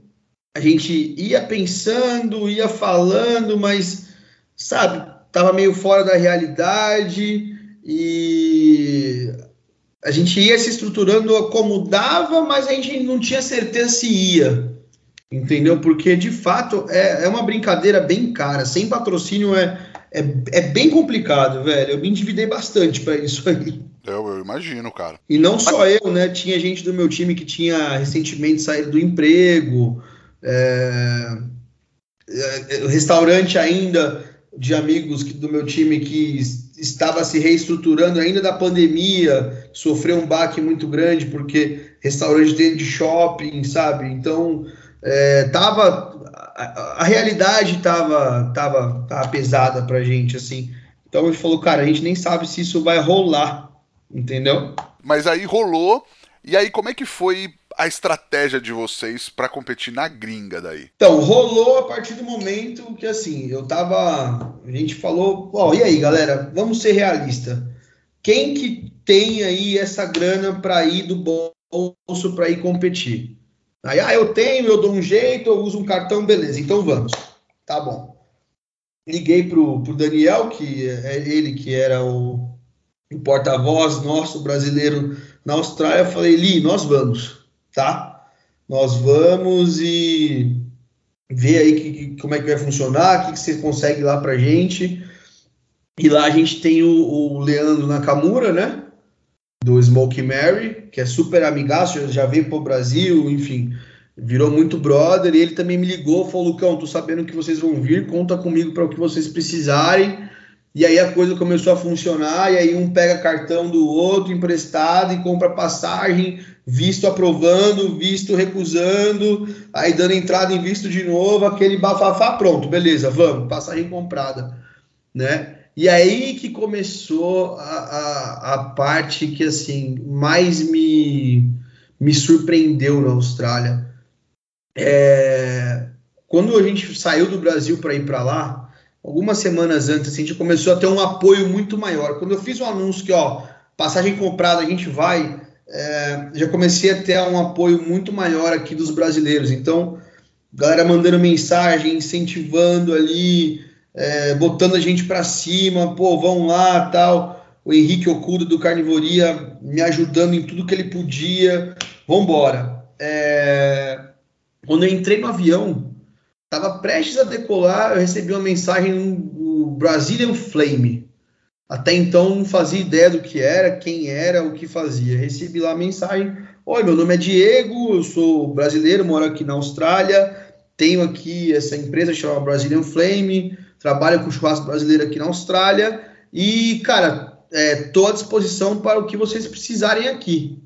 a gente ia pensando, ia falando, mas, sabe, tava meio fora da realidade e a gente ia se estruturando como dava, mas a gente não tinha certeza se ia. Entendeu? Porque de fato é, é uma brincadeira bem cara. Sem patrocínio é, é, é bem complicado, velho. Eu me endividei bastante para isso aí. Eu, eu, imagino, cara. E não só eu, né? Tinha gente do meu time que tinha recentemente saído do emprego. É... é restaurante ainda de amigos do meu time que estava se reestruturando ainda da pandemia, sofreu um baque muito grande porque restaurante dentro de shopping, sabe? Então, é, tava a, a realidade tava, tava, tava pesada pra gente, assim. Então gente falou, cara, a gente nem sabe se isso vai rolar, entendeu? Mas aí rolou, e aí como é que foi a estratégia de vocês para competir na gringa daí? Então, rolou a partir do momento que, assim, eu tava. A gente falou, ó, oh, e aí, galera, vamos ser realista. Quem que tem aí essa grana para ir do bolso para ir competir? Aí, ah, eu tenho, eu dou um jeito, eu uso um cartão, beleza, então vamos. Tá bom. Liguei pro, pro Daniel, que é ele que era o, o porta-voz nosso brasileiro na Austrália, falei, Li, nós vamos tá? Nós vamos e ver aí que, que, como é que vai funcionar, o que, que você consegue lá pra gente. E lá a gente tem o, o Leandro Nakamura, né? Do Smoke Mary, que é super amigaço, já veio pro Brasil, enfim, virou muito brother. E ele também me ligou, falou: Lucão, tô sabendo que vocês vão vir, conta comigo para o que vocês precisarem. E aí a coisa começou a funcionar, e aí um pega cartão do outro emprestado e compra passagem, visto aprovando, visto recusando, aí dando entrada em visto de novo, aquele bafafá, pronto, beleza, vamos, passagem comprada, né? E aí que começou a, a, a parte que, assim, mais me, me surpreendeu na Austrália. É, quando a gente saiu do Brasil para ir para lá, algumas semanas antes, assim, a gente começou a ter um apoio muito maior. Quando eu fiz o um anúncio que, ó, passagem comprada, a gente vai, é, já comecei a ter um apoio muito maior aqui dos brasileiros. Então, galera mandando mensagem, incentivando ali, é, botando a gente para cima, pô, vão lá, tal. O Henrique Okuda do Carnivoria me ajudando em tudo que ele podia. Vambora. É, quando eu entrei no avião, Estava prestes a decolar, eu recebi uma mensagem do Brazilian Flame. Até então não fazia ideia do que era, quem era, o que fazia. Recebi lá a mensagem: Oi, meu nome é Diego, eu sou brasileiro, moro aqui na Austrália, tenho aqui essa empresa chamada Brazilian Flame, trabalho com churrasco brasileiro aqui na Austrália e, cara, estou é, à disposição para o que vocês precisarem aqui.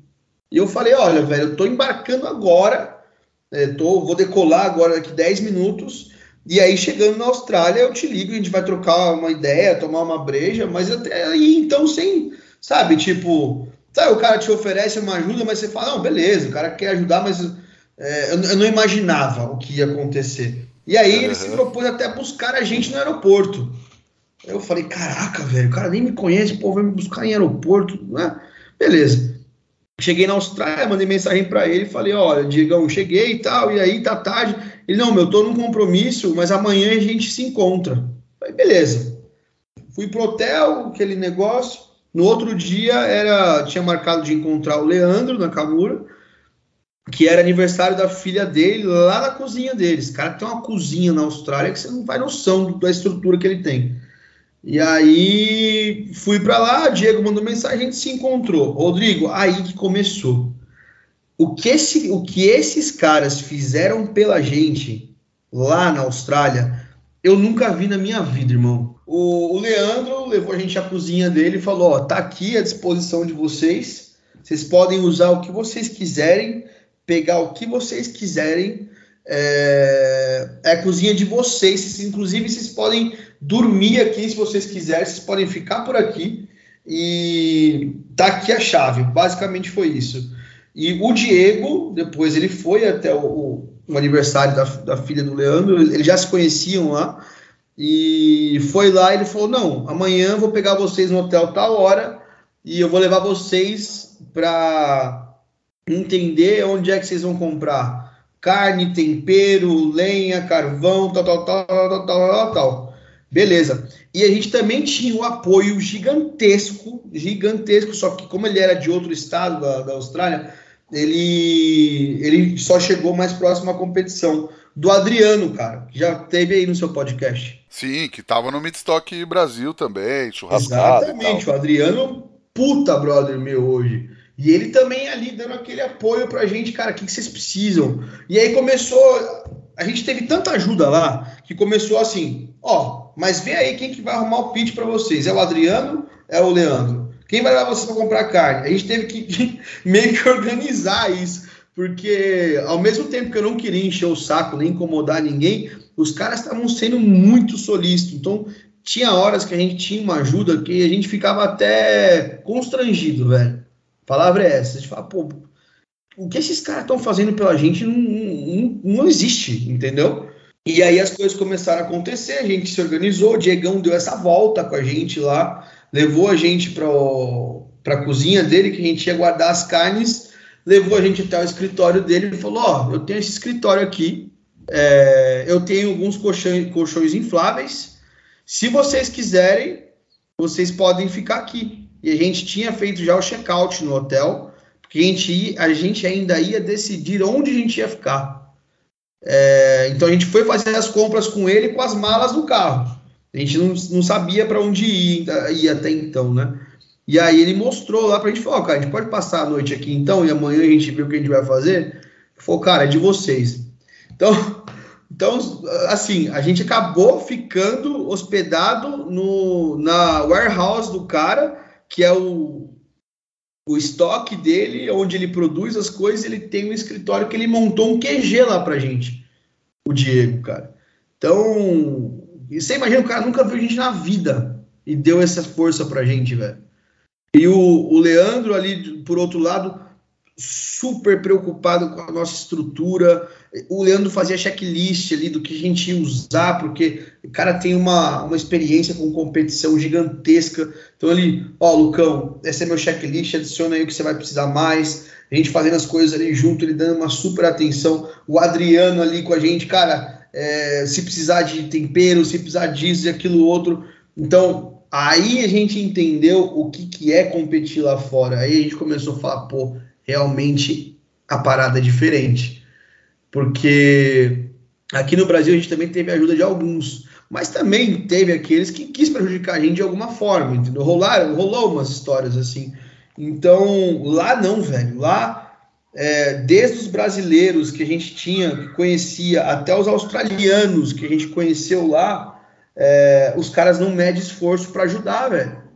E eu falei: Olha, velho, eu estou embarcando agora é, tô, vou decolar agora daqui 10 minutos. E aí, chegando na Austrália, eu te ligo, a gente vai trocar uma ideia, tomar uma breja, mas até aí, então, sem, sabe, tipo, sabe, o cara te oferece uma ajuda, mas você fala, não, beleza, o cara quer ajudar, mas é, eu, eu, não imaginava o que ia acontecer. E aí, uhum. ele se propôs até buscar a gente no aeroporto. Eu falei, caraca, velho, o cara nem me conhece, pô, vai me buscar em aeroporto, né? Beleza. Cheguei na Austrália, mandei mensagem para ele, falei, olha, Diegão, cheguei e tal, e aí tá tarde. Ele, não, meu, tô num compromisso, mas amanhã a gente se encontra. Falei, beleza. Fui pro hotel, aquele negócio. No outro dia era tinha marcado de encontrar o Leandro na Camura, que era aniversário da filha dele lá na cozinha deles. Cara, tem uma cozinha na Austrália que você não faz noção da estrutura que ele tem. E aí fui para lá, Diego mandou mensagem, a gente se encontrou. Rodrigo, aí que começou. O que, esse, o que esses caras fizeram pela gente lá na Austrália, eu nunca vi na minha vida, irmão. O, o Leandro levou a gente à cozinha dele e falou: Ó, tá aqui à disposição de vocês. Vocês podem usar o que vocês quiserem, pegar o que vocês quiserem. É, é a cozinha de vocês. Inclusive, vocês podem dormir aqui se vocês quiserem. Vocês podem ficar por aqui. E tá aqui a chave. Basicamente foi isso. E o Diego, depois ele foi até o, o, aniversário da, da filha do Leandro. Eles já se conheciam lá. E foi lá e ele falou: Não, amanhã vou pegar vocês no hotel tal hora e eu vou levar vocês para entender onde é que vocês vão comprar carne, tempero, lenha, carvão, tal, tal, tal, tal, tal, tal, tal. Beleza. E a gente também tinha o um apoio gigantesco, gigantesco, só que como ele era de outro estado da, da Austrália, ele, ele só chegou mais próximo à competição do Adriano, cara, que já teve aí no seu podcast. Sim, que tava no Midstock Brasil também, churrascado. Exatamente, o Adriano, puta brother meu hoje. E ele também ali dando aquele apoio pra gente, cara, o que, que vocês precisam? E aí começou. A gente teve tanta ajuda lá que começou assim: ó, mas vê aí quem que vai arrumar o pitch para vocês. É o Adriano? É o Leandro? Quem vai levar vocês para comprar carne? A gente teve que <laughs> meio que organizar isso porque ao mesmo tempo que eu não queria encher o saco nem incomodar ninguém, os caras estavam sendo muito solícitos. Então, tinha horas que a gente tinha uma ajuda que a gente ficava até constrangido, velho. Palavra é essa. A gente fala, pô, o que esses caras estão fazendo pela gente não, não, não existe, entendeu? E aí as coisas começaram a acontecer, a gente se organizou, o Diegão deu essa volta com a gente lá, levou a gente para a cozinha dele, que a gente ia guardar as carnes levou a gente até o escritório dele e falou: Ó, oh, eu tenho esse escritório aqui, é, eu tenho alguns colchões, colchões infláveis. Se vocês quiserem, vocês podem ficar aqui. E a gente tinha feito já o check-out no hotel, porque a gente, a gente ainda ia decidir onde a gente ia ficar. É, então a gente foi fazer as compras com ele com as malas no carro. A gente não, não sabia para onde ir, ir até então, né? E aí ele mostrou lá pra gente, falou, oh, cara, a gente pode passar a noite aqui então, e amanhã a gente vê o que a gente vai fazer? Falou, cara, é de vocês. Então, <laughs> então, assim, a gente acabou ficando hospedado no, na warehouse do cara, que é o, o estoque dele, onde ele produz as coisas, ele tem um escritório que ele montou um QG lá pra gente, o Diego, cara. Então, você imagina, o cara nunca viu a gente na vida e deu essa força pra gente, velho. E o, o Leandro ali, por outro lado, super preocupado com a nossa estrutura. O Leandro fazia checklist ali do que a gente ia usar, porque o cara tem uma, uma experiência com competição gigantesca. Então ele, ó, Lucão, esse é meu checklist, adiciona aí o que você vai precisar mais. A gente fazendo as coisas ali junto, ele dando uma super atenção. O Adriano ali com a gente, cara, é, se precisar de tempero, se precisar disso e aquilo outro. Então, Aí a gente entendeu o que, que é competir lá fora. Aí a gente começou a falar, pô, realmente a parada é diferente. Porque aqui no Brasil a gente também teve a ajuda de alguns, mas também teve aqueles que quis prejudicar a gente de alguma forma, entendeu? Rolaram, rolou umas histórias assim. Então, lá não, velho. Lá, é, desde os brasileiros que a gente tinha, que conhecia, até os australianos que a gente conheceu lá, é, os caras não medem esforço para ajudar, velho.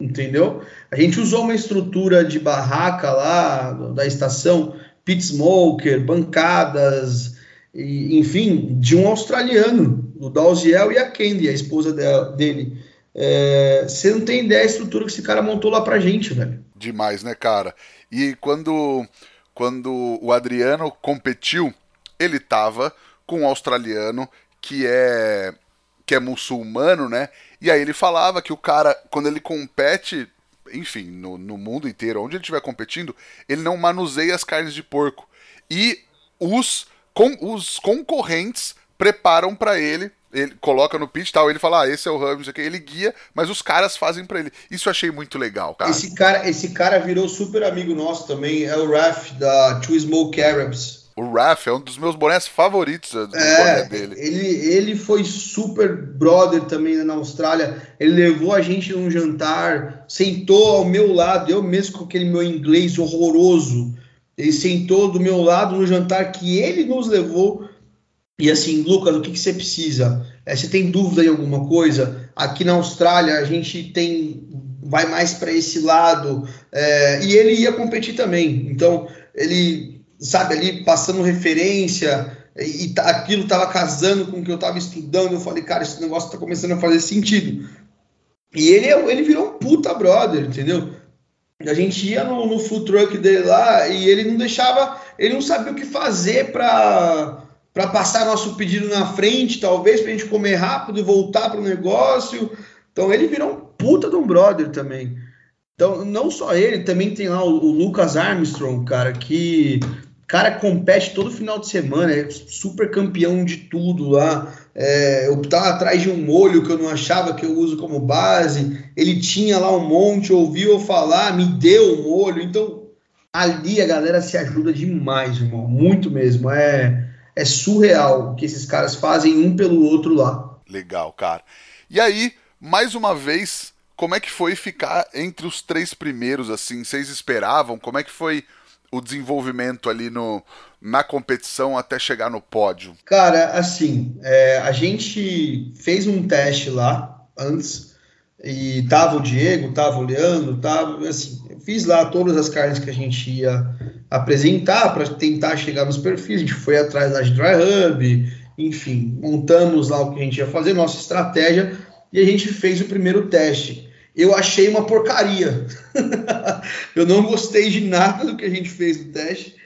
Entendeu? A gente usou uma estrutura de barraca lá da estação, pit smoker, bancadas, e, enfim, de um australiano, o Dalziel e a Candy, a esposa dele. É, você não tem ideia da estrutura que esse cara montou lá pra gente, velho. Demais, né, cara? E quando, quando o Adriano competiu, ele tava com um australiano que é que é muçulmano, né? E aí ele falava que o cara, quando ele compete, enfim, no, no mundo inteiro, onde ele estiver competindo, ele não manuseia as carnes de porco. E os, com, os concorrentes preparam para ele ele coloca no pitch tal, ele fala, ah, esse é o o que, ele guia, mas os caras fazem para ele. Isso eu achei muito legal, cara. Esse cara, esse cara virou super amigo nosso também, é o Raf da Two Smoke Arabs. O Raf é um dos meus bonés favoritos do é, dele. Ele, ele foi super brother também na Austrália. Ele levou a gente num jantar, sentou ao meu lado, eu mesmo com aquele meu inglês horroroso. Ele sentou do meu lado no jantar que ele nos levou e assim, Lucas, o que, que você precisa? É, você tem dúvida em alguma coisa? Aqui na Austrália a gente tem vai mais para esse lado é, e ele ia competir também. Então ele sabe ali passando referência e, e aquilo estava casando com o que eu estava estudando. Eu falei, cara, esse negócio está começando a fazer sentido. E ele ele virou um puta brother, entendeu? A gente ia no, no food truck dele lá e ele não deixava, ele não sabia o que fazer para para passar nosso pedido na frente, talvez, para a gente comer rápido e voltar para o negócio. Então ele virou um puta de um brother também. Então, não só ele, também tem lá o, o Lucas Armstrong, cara, que cara compete todo final de semana, é super campeão de tudo lá. É, eu tava atrás de um molho que eu não achava que eu uso como base. Ele tinha lá um monte, ouviu eu falar, me deu o molho. Então, ali a galera se ajuda demais, irmão. Muito mesmo. É é surreal o que esses caras fazem um pelo outro lá. Legal, cara. E aí, mais uma vez, como é que foi ficar entre os três primeiros, assim? Vocês esperavam? Como é que foi o desenvolvimento ali no, na competição até chegar no pódio? Cara, assim, é, a gente fez um teste lá antes e tava o Diego, tava o Leandro, tava assim, eu fiz lá todas as carnes que a gente ia apresentar para tentar chegar nos perfis. A gente foi atrás da Dry Hub, enfim, montamos lá o que a gente ia fazer, nossa estratégia, e a gente fez o primeiro teste. Eu achei uma porcaria. <laughs> eu não gostei de nada do que a gente fez no teste.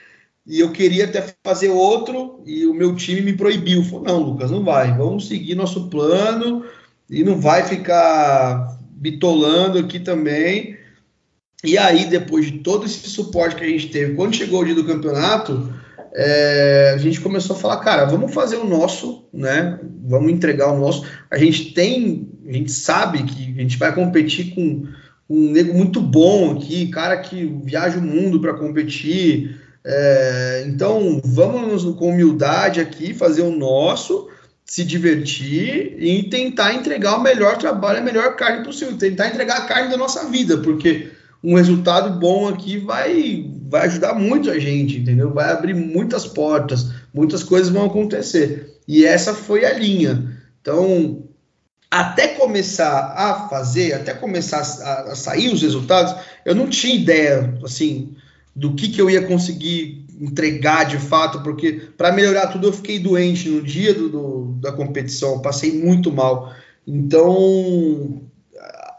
E eu queria até fazer outro, e o meu time me proibiu. Falou: não, Lucas, não vai. Vamos seguir nosso plano e não vai ficar bitolando aqui também. E aí, depois de todo esse suporte que a gente teve, quando chegou o dia do campeonato, é, a gente começou a falar, cara, vamos fazer o nosso, né? Vamos entregar o nosso. A gente tem, a gente sabe que a gente vai competir com, um nego muito bom aqui, cara que viaja o mundo para competir. É, então, vamos com humildade aqui fazer o nosso, se divertir e tentar entregar o melhor trabalho, a melhor carne possível, tentar entregar a carne da nossa vida, porque um resultado bom aqui vai, vai ajudar muito a gente, entendeu? Vai abrir muitas portas, muitas coisas vão acontecer. E essa foi a linha. Então, até começar a fazer, até começar a, a sair os resultados, eu não tinha ideia, assim, do que, que eu ia conseguir entregar de fato, porque para melhorar tudo eu fiquei doente no dia do, do, da competição, passei muito mal. Então,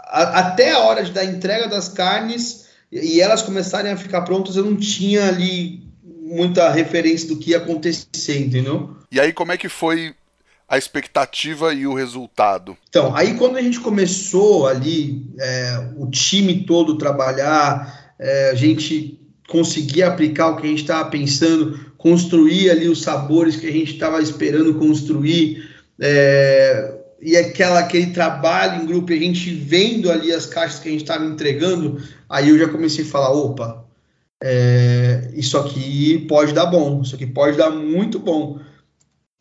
a, até a hora de dar entrega das carnes e elas começarem a ficar prontas, eu não tinha ali muita referência do que ia acontecer, entendeu? E aí, como é que foi a expectativa e o resultado? Então, aí quando a gente começou ali, é, o time todo trabalhar, é, a gente conseguir aplicar o que a gente estava pensando, construir ali os sabores que a gente estava esperando construir, é, e aquela, aquele trabalho em grupo, a gente vendo ali as caixas que a gente estava entregando, aí eu já comecei a falar, opa, é, isso aqui pode dar bom, isso aqui pode dar muito bom.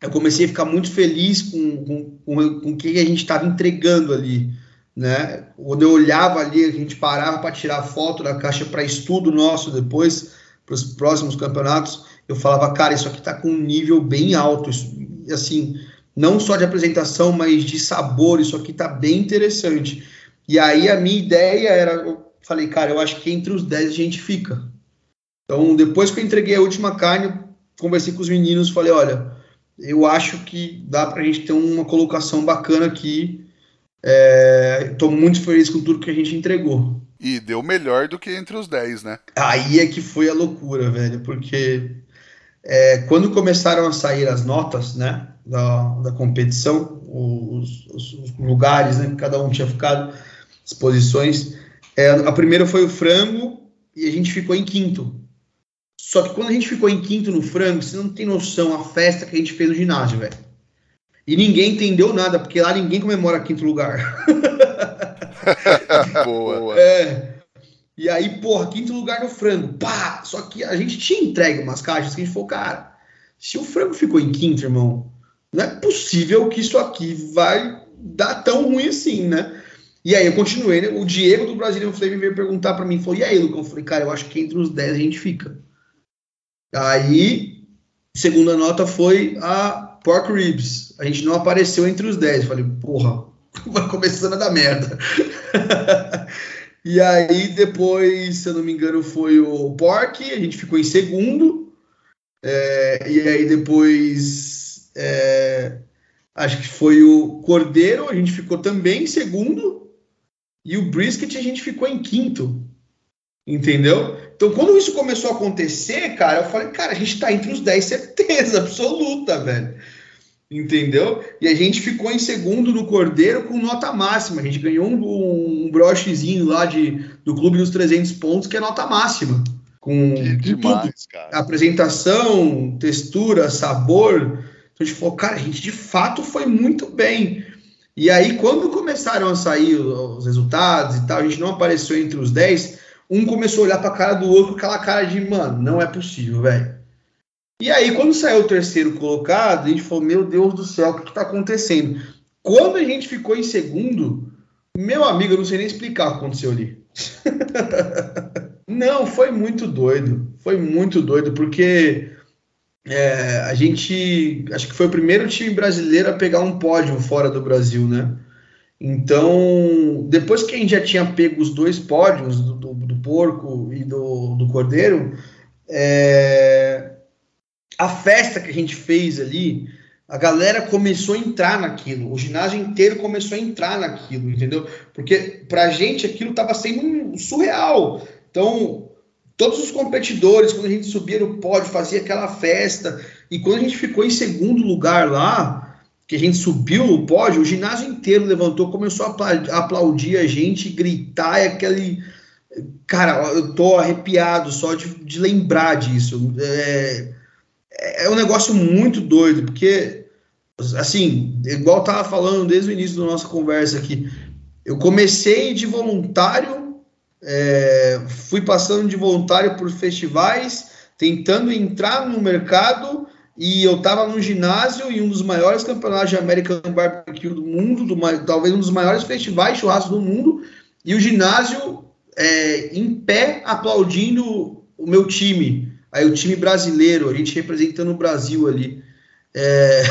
Eu comecei a ficar muito feliz com, com, com, com o que a gente estava entregando ali. Né? Quando eu olhava ali, a gente parava para tirar foto da caixa para estudo nosso depois, para os próximos campeonatos, eu falava, cara, isso aqui está com um nível bem alto. Isso, assim, não só de apresentação, mas de sabor. Isso aqui tá bem interessante. E aí a minha ideia era, eu falei, cara, eu acho que entre os 10 a gente fica. Então, depois que eu entreguei a última carne, conversei com os meninos, falei, olha, eu acho que dá para a gente ter uma colocação bacana aqui. Estou é, muito feliz com tudo que a gente entregou. E deu melhor do que entre os 10, né? Aí é que foi a loucura, velho, porque é, quando começaram a sair as notas, né? da, da competição, os, os, os lugares né, que cada um tinha ficado, as posições. É, a primeira foi o frango e a gente ficou em quinto. Só que quando a gente ficou em quinto no frango, você não tem noção a festa que a gente fez no ginásio, velho. E ninguém entendeu nada, porque lá ninguém comemora quinto lugar. <laughs> Boa. <laughs> É. E aí, porra, quinto lugar no frango. Pá! Só que a gente tinha entregue umas caixas que a gente falou, cara, se o frango ficou em quinto, irmão, não é possível que isso aqui vai dar tão ruim assim, né? E aí eu continuei, né? O Diego do Brazilian Flame veio perguntar para mim, falou, e aí, Lucas? Eu falei, cara, eu acho que entre os 10 a gente fica. Aí, segunda nota foi a Pork Ribs. A gente não apareceu entre os 10. Eu falei, porra, <laughs> vai começando a dar merda. <laughs> e aí, depois, se eu não me engano, foi o Pork, a gente ficou em segundo. É, e aí, depois, é, acho que foi o Cordeiro, a gente ficou também em segundo. E o Brisket, a gente ficou em quinto. Entendeu? Então, quando isso começou a acontecer, cara, eu falei, cara, a gente tá entre os 10, certeza <laughs> absoluta, velho. Entendeu? E a gente ficou em segundo no Cordeiro com nota máxima. A gente ganhou um, um brochezinho lá de, do Clube dos 300 pontos, que é nota máxima. Com, que demais, tudo. Cara. Apresentação, textura, sabor. Então a gente falou, cara, a gente de fato foi muito bem. E aí, quando começaram a sair os resultados e tal, a gente não apareceu entre os 10, um começou a olhar pra cara do outro aquela cara de, mano, não é possível, velho. E aí, quando saiu o terceiro colocado, a gente falou: Meu Deus do céu, o que está acontecendo? Quando a gente ficou em segundo, meu amigo, eu não sei nem explicar o que aconteceu ali. <laughs> não, foi muito doido. Foi muito doido, porque é, a gente. Acho que foi o primeiro time brasileiro a pegar um pódio fora do Brasil, né? Então, depois que a gente já tinha pego os dois pódios, do, do porco e do, do cordeiro, é, a festa que a gente fez ali, a galera começou a entrar naquilo, o ginásio inteiro começou a entrar naquilo, entendeu? Porque pra gente aquilo tava sendo surreal. Então, todos os competidores, quando a gente subia no pódio, fazia aquela festa, e quando a gente ficou em segundo lugar lá, que a gente subiu no pódio, o ginásio inteiro levantou, começou a aplaudir a gente, gritar, e aquele. Cara, eu tô arrepiado só de, de lembrar disso. É é, é um negócio muito doido, porque, assim, igual eu tava falando desde o início da nossa conversa aqui, eu comecei de voluntário, é, fui passando de voluntário por festivais, tentando entrar no mercado, e eu estava no ginásio em um dos maiores campeonatos de American Barbecue do mundo, do, talvez um dos maiores festivais de churrasco do mundo, e o ginásio é, em pé aplaudindo o meu time. Aí o time brasileiro, a gente representando o Brasil ali. É...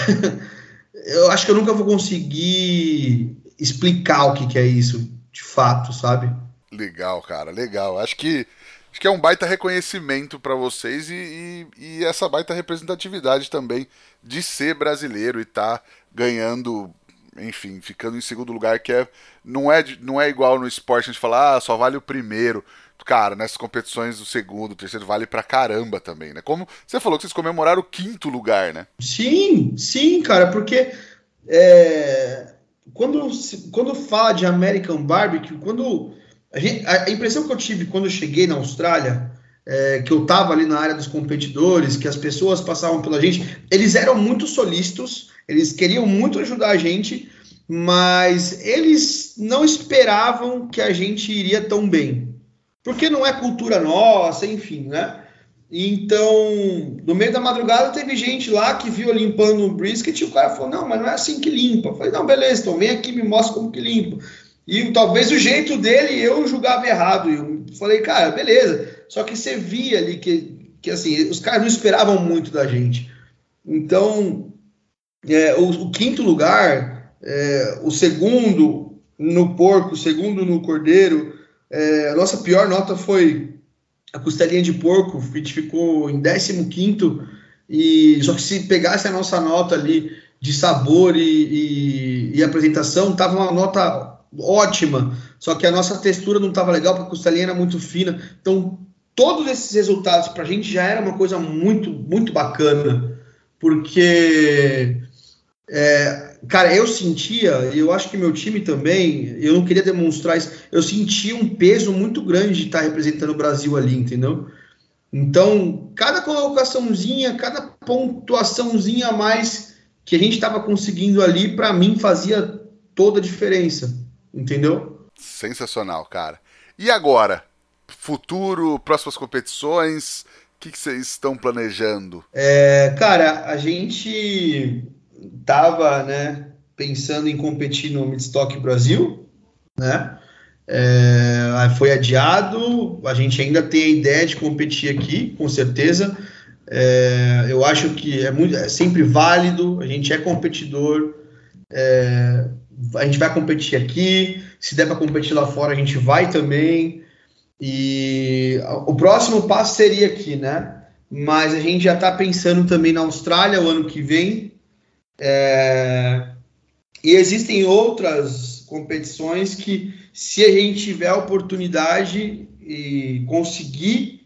<laughs> eu acho que eu nunca vou conseguir explicar o que, que é isso, de fato, sabe? Legal, cara, legal. Acho que acho que é um baita reconhecimento para vocês e, e, e, essa baita representatividade também de ser brasileiro e estar tá ganhando, enfim, ficando em segundo lugar, que é não é não é igual no esporte a gente falar, ah, só vale o primeiro cara, nessas competições o segundo, o terceiro vale pra caramba também, né? Como você falou que vocês comemoraram o quinto lugar, né? Sim, sim, cara, porque é, quando, quando fala de American Barbecue, quando a, gente, a, impressão que eu tive quando eu cheguei na Austrália, é, que eu tava ali na área dos competidores, que as pessoas passavam pela gente, eles eram muito solícitos, eles queriam muito ajudar a gente, mas eles não esperavam que a gente iria tão bem porque não é cultura nossa, enfim, né? Então, no meio da madrugada, teve gente lá que viu limpando o brisket e o cara falou: Não, mas não é assim que limpa. Eu falei: Não, beleza, então vem aqui me mostra como que limpa. E talvez o jeito dele eu julgava errado. Eu falei: Cara, beleza. Só que você via ali que, que assim, os caras não esperavam muito da gente. Então, é, o, o, quinto lugar, é, o segundo no porco, o segundo no cordeiro, é, a nossa pior nota foi a costelinha de porco, a gente ficou em 15 e só que se pegasse a nossa nota ali de sabor e, e, e apresentação, tava uma nota ótima, só que a nossa textura não estava legal, porque a costelinha era muito fina. Então, todos esses resultados para a gente já era uma coisa muito, muito bacana, porque é, cara, eu sentia, e eu acho que meu time também, eu não queria demonstrar isso, eu sentia um peso muito grande de estar representando o Brasil ali, entendeu? Então, cada colocaçãozinha, cada pontuaçãozinha a mais que a gente estava conseguindo ali, para mim fazia toda a diferença, entendeu? Sensacional, cara. E agora? Futuro, próximas competições, o que, que vocês estão planejando? É, cara, a gente tava, né, pensando em competir no Midstock Brasil, né? É, foi adiado, a gente ainda tem a ideia de competir aqui, com certeza. É, eu acho que é, muito, é sempre válido, a gente é competidor, é, a gente vai competir aqui, se der para competir lá fora, a gente vai também. E o próximo passo seria aqui, né? Mas a gente já está pensando também na Austrália o ano que vem. É, e existem outras competições que se a gente tiver a oportunidade e conseguir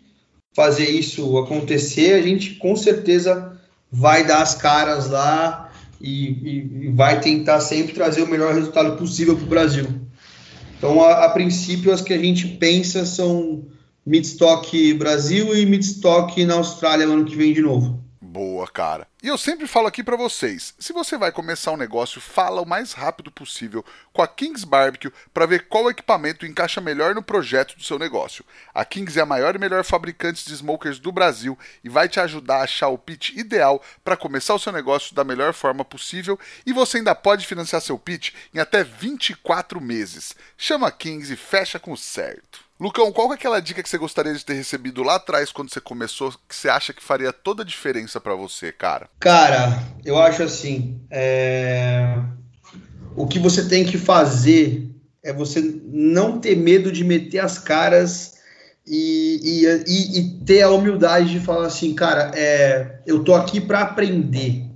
fazer isso acontecer, a gente com certeza vai dar as caras lá e, e, e vai tentar sempre trazer o melhor resultado possível para o Brasil. Então, a, a, princípio, as que a gente pensa são Midstock Brasil e Midstock na Austrália no ano que vem de novo. Boa, cara. E eu sempre falo aqui para vocês, se você vai começar um negócio, fala o mais rápido possível com a Kings Barbecue para ver qual equipamento encaixa melhor no projeto do seu negócio. A Kings é a maior e melhor fabricante de smokers do Brasil e vai te ajudar a achar o pitch ideal para começar o seu negócio da melhor forma possível e você ainda pode financiar seu pitch em até 24 meses. Chama a Kings e fecha com certo. Lucão, qual é aquela dica que você gostaria de ter recebido lá atrás quando você começou, que você acha que faria toda a diferença para você, cara? Cara, eu acho assim, é... o que você tem que fazer é você não ter medo de meter as caras e, e, e, e ter a humildade de falar assim, cara, é... eu tô aqui para aprender.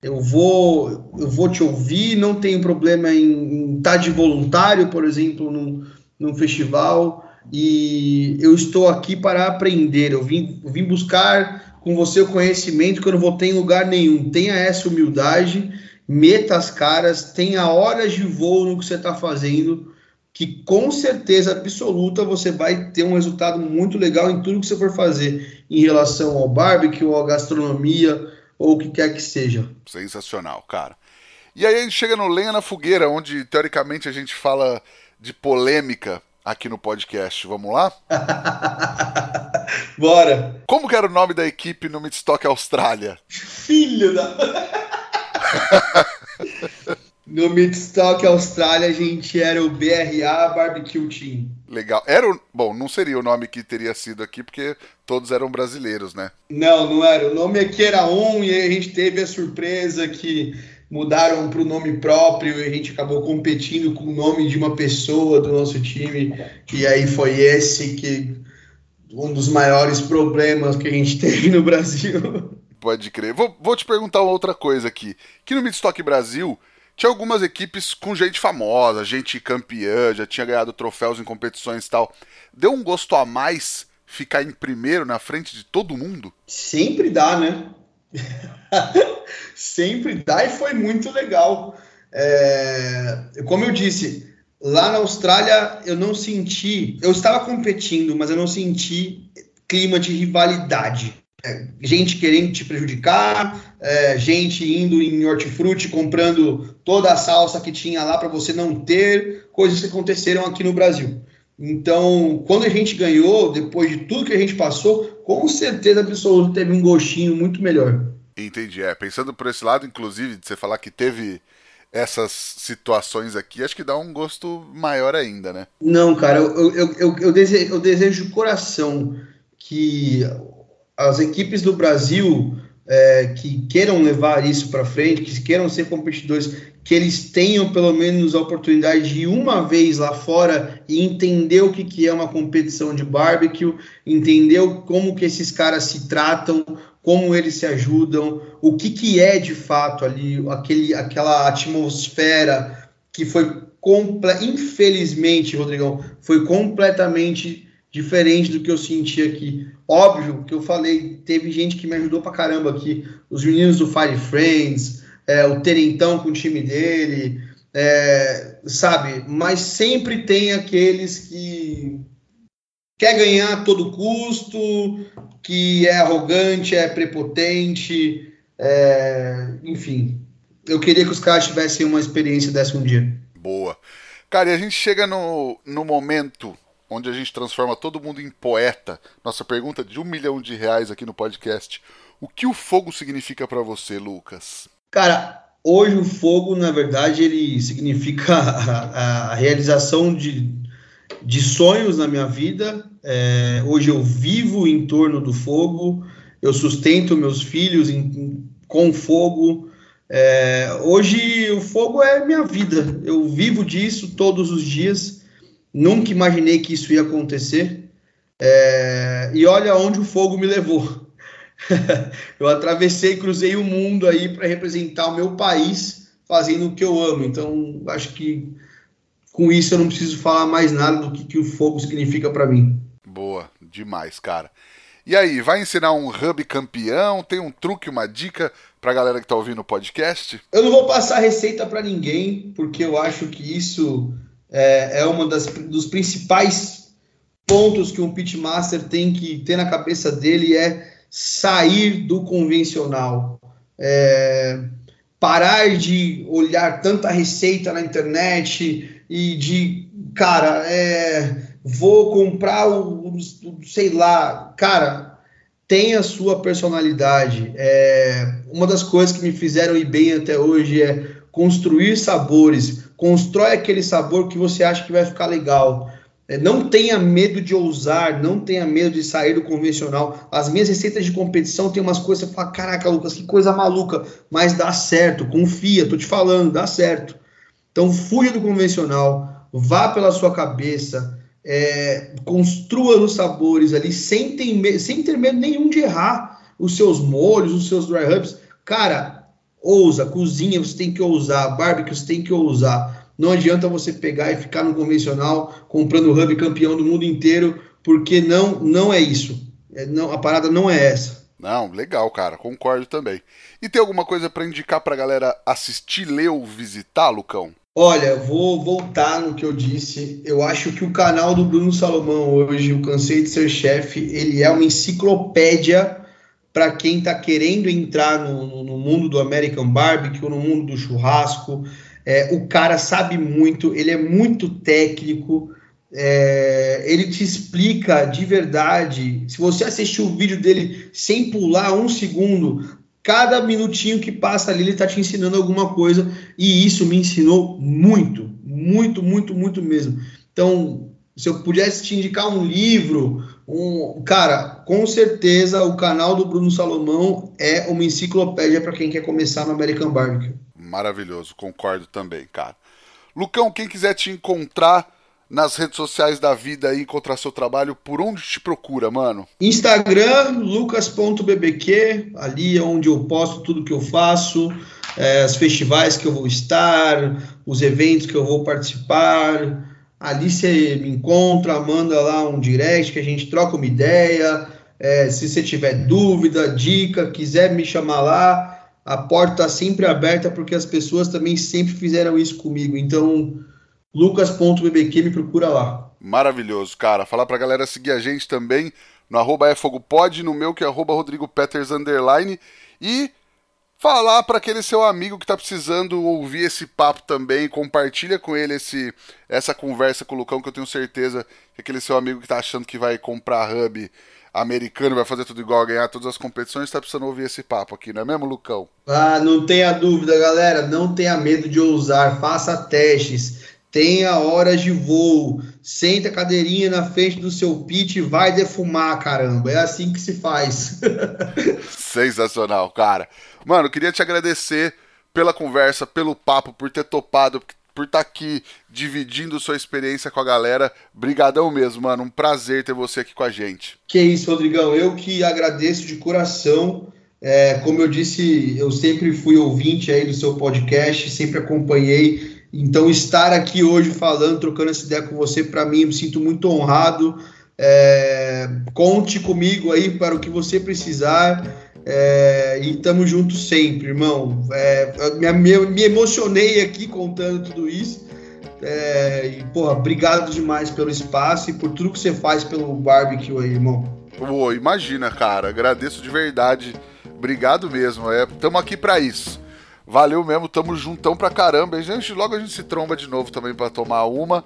Eu vou, eu vou te ouvir, não tenho problema em estar tá de voluntário, por exemplo, num, num festival e eu estou aqui para aprender. Eu vim, eu vim buscar com você o conhecimento que eu não vou ter em lugar nenhum. Tenha essa humildade, meta as caras, tenha horas de voo no que você está fazendo, que com certeza absoluta você vai ter um resultado muito legal em tudo que você for fazer em relação ao barbecue, ou à gastronomia, ou o que quer que seja. Sensacional, cara. E aí a gente chega no Lenha na Fogueira, onde teoricamente a gente fala de polêmica aqui no podcast. Vamos lá? <laughs> Bora! Como que era o nome da equipe no Midstock Austrália? Filho da. <laughs> no Midstock Austrália a gente era o BRA Barbecue Team. Legal. Era o... Bom, não seria o nome que teria sido aqui, porque todos eram brasileiros, né? Não, não era. O nome aqui era um e a gente teve a surpresa que mudaram para o nome próprio e a gente acabou competindo com o nome de uma pessoa do nosso time. E aí foi esse que um dos maiores problemas que a gente <laughs> teve no Brasil. Pode crer. Vou, vou te perguntar outra coisa aqui. Que no Midstock Brasil tinha algumas equipes com gente famosa, gente campeã, já tinha ganhado troféus em competições e tal. Deu um gosto a mais ficar em primeiro na frente de todo mundo? Sempre dá, né? <laughs> Sempre dá e foi muito legal. É, como eu disse, lá na Austrália eu não senti, eu estava competindo, mas eu não senti clima de rivalidade. É, gente querendo te prejudicar, é, gente indo em hortifruti comprando toda a salsa que tinha lá para você não ter, coisas que aconteceram aqui no Brasil. Então, quando a gente ganhou, depois de tudo que a gente passou, com certeza absoluta teve um gostinho muito melhor. Entendi. É, pensando por esse lado, inclusive, de você falar que teve essas situações aqui, acho que dá um gosto maior ainda, né? Não, cara, eu, eu, eu, eu, desejo, eu desejo de coração que as equipes do Brasil é, que queiram levar isso para frente, que queiram ser competidores, que eles tenham pelo menos a oportunidade de ir uma vez lá fora e entender o que, que é uma competição de barbecue, entender como que esses caras se tratam, como eles se ajudam, o que, que é de fato ali, aquele, aquela atmosfera que foi, infelizmente, Rodrigão, foi completamente diferente do que eu senti aqui. Óbvio que eu falei, teve gente que me ajudou pra caramba aqui, os meninos do Fire Friends, é, o Terentão com o time dele, é, sabe? Mas sempre tem aqueles que quer ganhar a todo custo, que é arrogante, é prepotente, é, enfim. Eu queria que os caras tivessem uma experiência dessa um dia. Boa. Cara, e a gente chega no, no momento onde a gente transforma todo mundo em poeta. Nossa pergunta de um milhão de reais aqui no podcast. O que o fogo significa para você, Lucas? Cara, hoje o fogo, na verdade, ele significa <laughs> a, a realização de, de sonhos na minha vida. É, hoje eu vivo em torno do fogo, eu sustento meus filhos em, com fogo. É, hoje o fogo é minha vida, eu vivo disso todos os dias. Nunca imaginei que isso ia acontecer. É, e olha onde o fogo me levou. <laughs> eu atravessei, cruzei o mundo aí para representar o meu país, fazendo o que eu amo. Então, acho que com isso eu não preciso falar mais nada do que, que o fogo significa para mim. Boa, demais, cara. E aí, vai ensinar um hub campeão? Tem um truque, uma dica para a galera que está ouvindo o podcast? Eu não vou passar receita para ninguém, porque eu acho que isso é, é uma das dos principais pontos que um pitmaster tem que ter na cabeça dele é sair do convencional, é, parar de olhar tanta receita na internet e de, cara, é, vou comprar o, o, sei lá, cara, tem a sua personalidade. É, uma das coisas que me fizeram ir bem até hoje é construir sabores. Constrói aquele sabor que você acha que vai ficar legal. É, não tenha medo de ousar, não tenha medo de sair do convencional. As minhas receitas de competição tem umas coisas que você fala: caraca, Lucas, que coisa maluca, mas dá certo, confia, tô te falando, dá certo. Então, fuja do convencional, vá pela sua cabeça, é, construa os sabores ali, sem ter, sem ter medo nenhum de errar os seus molhos, os seus dry rubs. Cara, ousa, cozinha, você tem que ousar, barbecue, você tem que ousar. Não adianta você pegar e ficar no convencional comprando o hub campeão do mundo inteiro, porque não não é isso. É, não, a parada não é essa. Não, legal, cara, concordo também. E tem alguma coisa para indicar pra galera assistir, ler ou visitar, Lucão? Olha, vou voltar no que eu disse. Eu acho que o canal do Bruno Salomão hoje, o Cansei de Ser Chefe, ele é uma enciclopédia para quem está querendo entrar no, mundo do American Barbecue, no mundo do churrasco, é, o cara sabe muito, ele é muito técnico, é, ele te explica de verdade. Se você assistir o vídeo dele sem pular um segundo, cada minutinho que passa ali, ele está te ensinando alguma coisa, e isso me ensinou muito, muito, muito, muito mesmo. Então, se eu pudesse te indicar um livro, um, cara, com certeza o canal do Bruno Salomão é uma enciclopédia para quem quer começar no American Barbecue. Maravilhoso, concordo também, cara. Lucão, quem quiser te encontrar nas redes sociais da vida e encontrar seu trabalho, por onde te procura, mano? Instagram, lucas.bbq, ali é onde eu posto tudo que eu faço, é, os festivais que eu vou estar, os eventos que eu vou participar. Ali você me encontra, manda lá um direct que a gente troca uma ideia. É, se você tiver dúvida, dica, quiser me chamar lá, a porta está sempre aberta porque as pessoas também sempre fizeram isso comigo. Então, lucas.bbq me procura lá. Maravilhoso, cara. Falar pra galera seguir a gente também no arroba efogopod, no meu que é arroba Rodrigo Peters underline e falar para aquele seu amigo que está precisando ouvir esse papo também, compartilha com ele esse essa conversa com o Lucão que eu tenho certeza que aquele seu amigo que está achando que vai comprar hub americano vai fazer tudo igual, ganhar todas as competições, está precisando ouvir esse papo aqui, não é mesmo, Lucão? Ah, não tenha dúvida, galera. Não tenha medo de ousar, faça testes, tenha horas de voo, senta a cadeirinha na frente do seu pit e vai defumar, caramba. É assim que se faz. <laughs> Sensacional, cara. Mano, queria te agradecer pela conversa, pelo papo, por ter topado, por estar tá aqui dividindo sua experiência com a galera. Brigadão mesmo, mano. Um prazer ter você aqui com a gente. Que isso, Rodrigão. Eu que agradeço de coração. É, como eu disse, eu sempre fui ouvinte aí do seu podcast, sempre acompanhei. Então, estar aqui hoje falando, trocando essa ideia com você, para mim, eu me sinto muito honrado. É, conte comigo aí para o que você precisar. É, e tamo junto sempre, irmão. É, me, me, me, emocionei aqui contando tudo isso. É, e, porra, obrigado demais pelo espaço e por tudo que você faz pelo barbecue aí, irmão. Pô, imagina, cara. Agradeço de verdade. Obrigado mesmo. É, tamo aqui para isso. Valeu mesmo, tamo juntão pra caramba. A gente, logo a gente se tromba de novo também para tomar uma.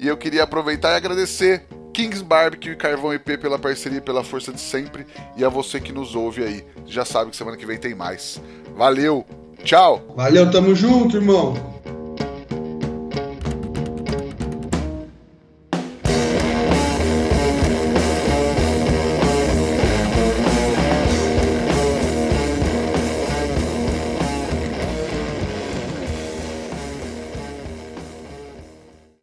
E eu queria aproveitar e agradecer Kings Barbecue e Carvão IP pela parceria e pela força de sempre. E a você que nos ouve aí. Já sabe que semana que vem tem mais. Valeu, tchau. Valeu, tamo junto, irmão.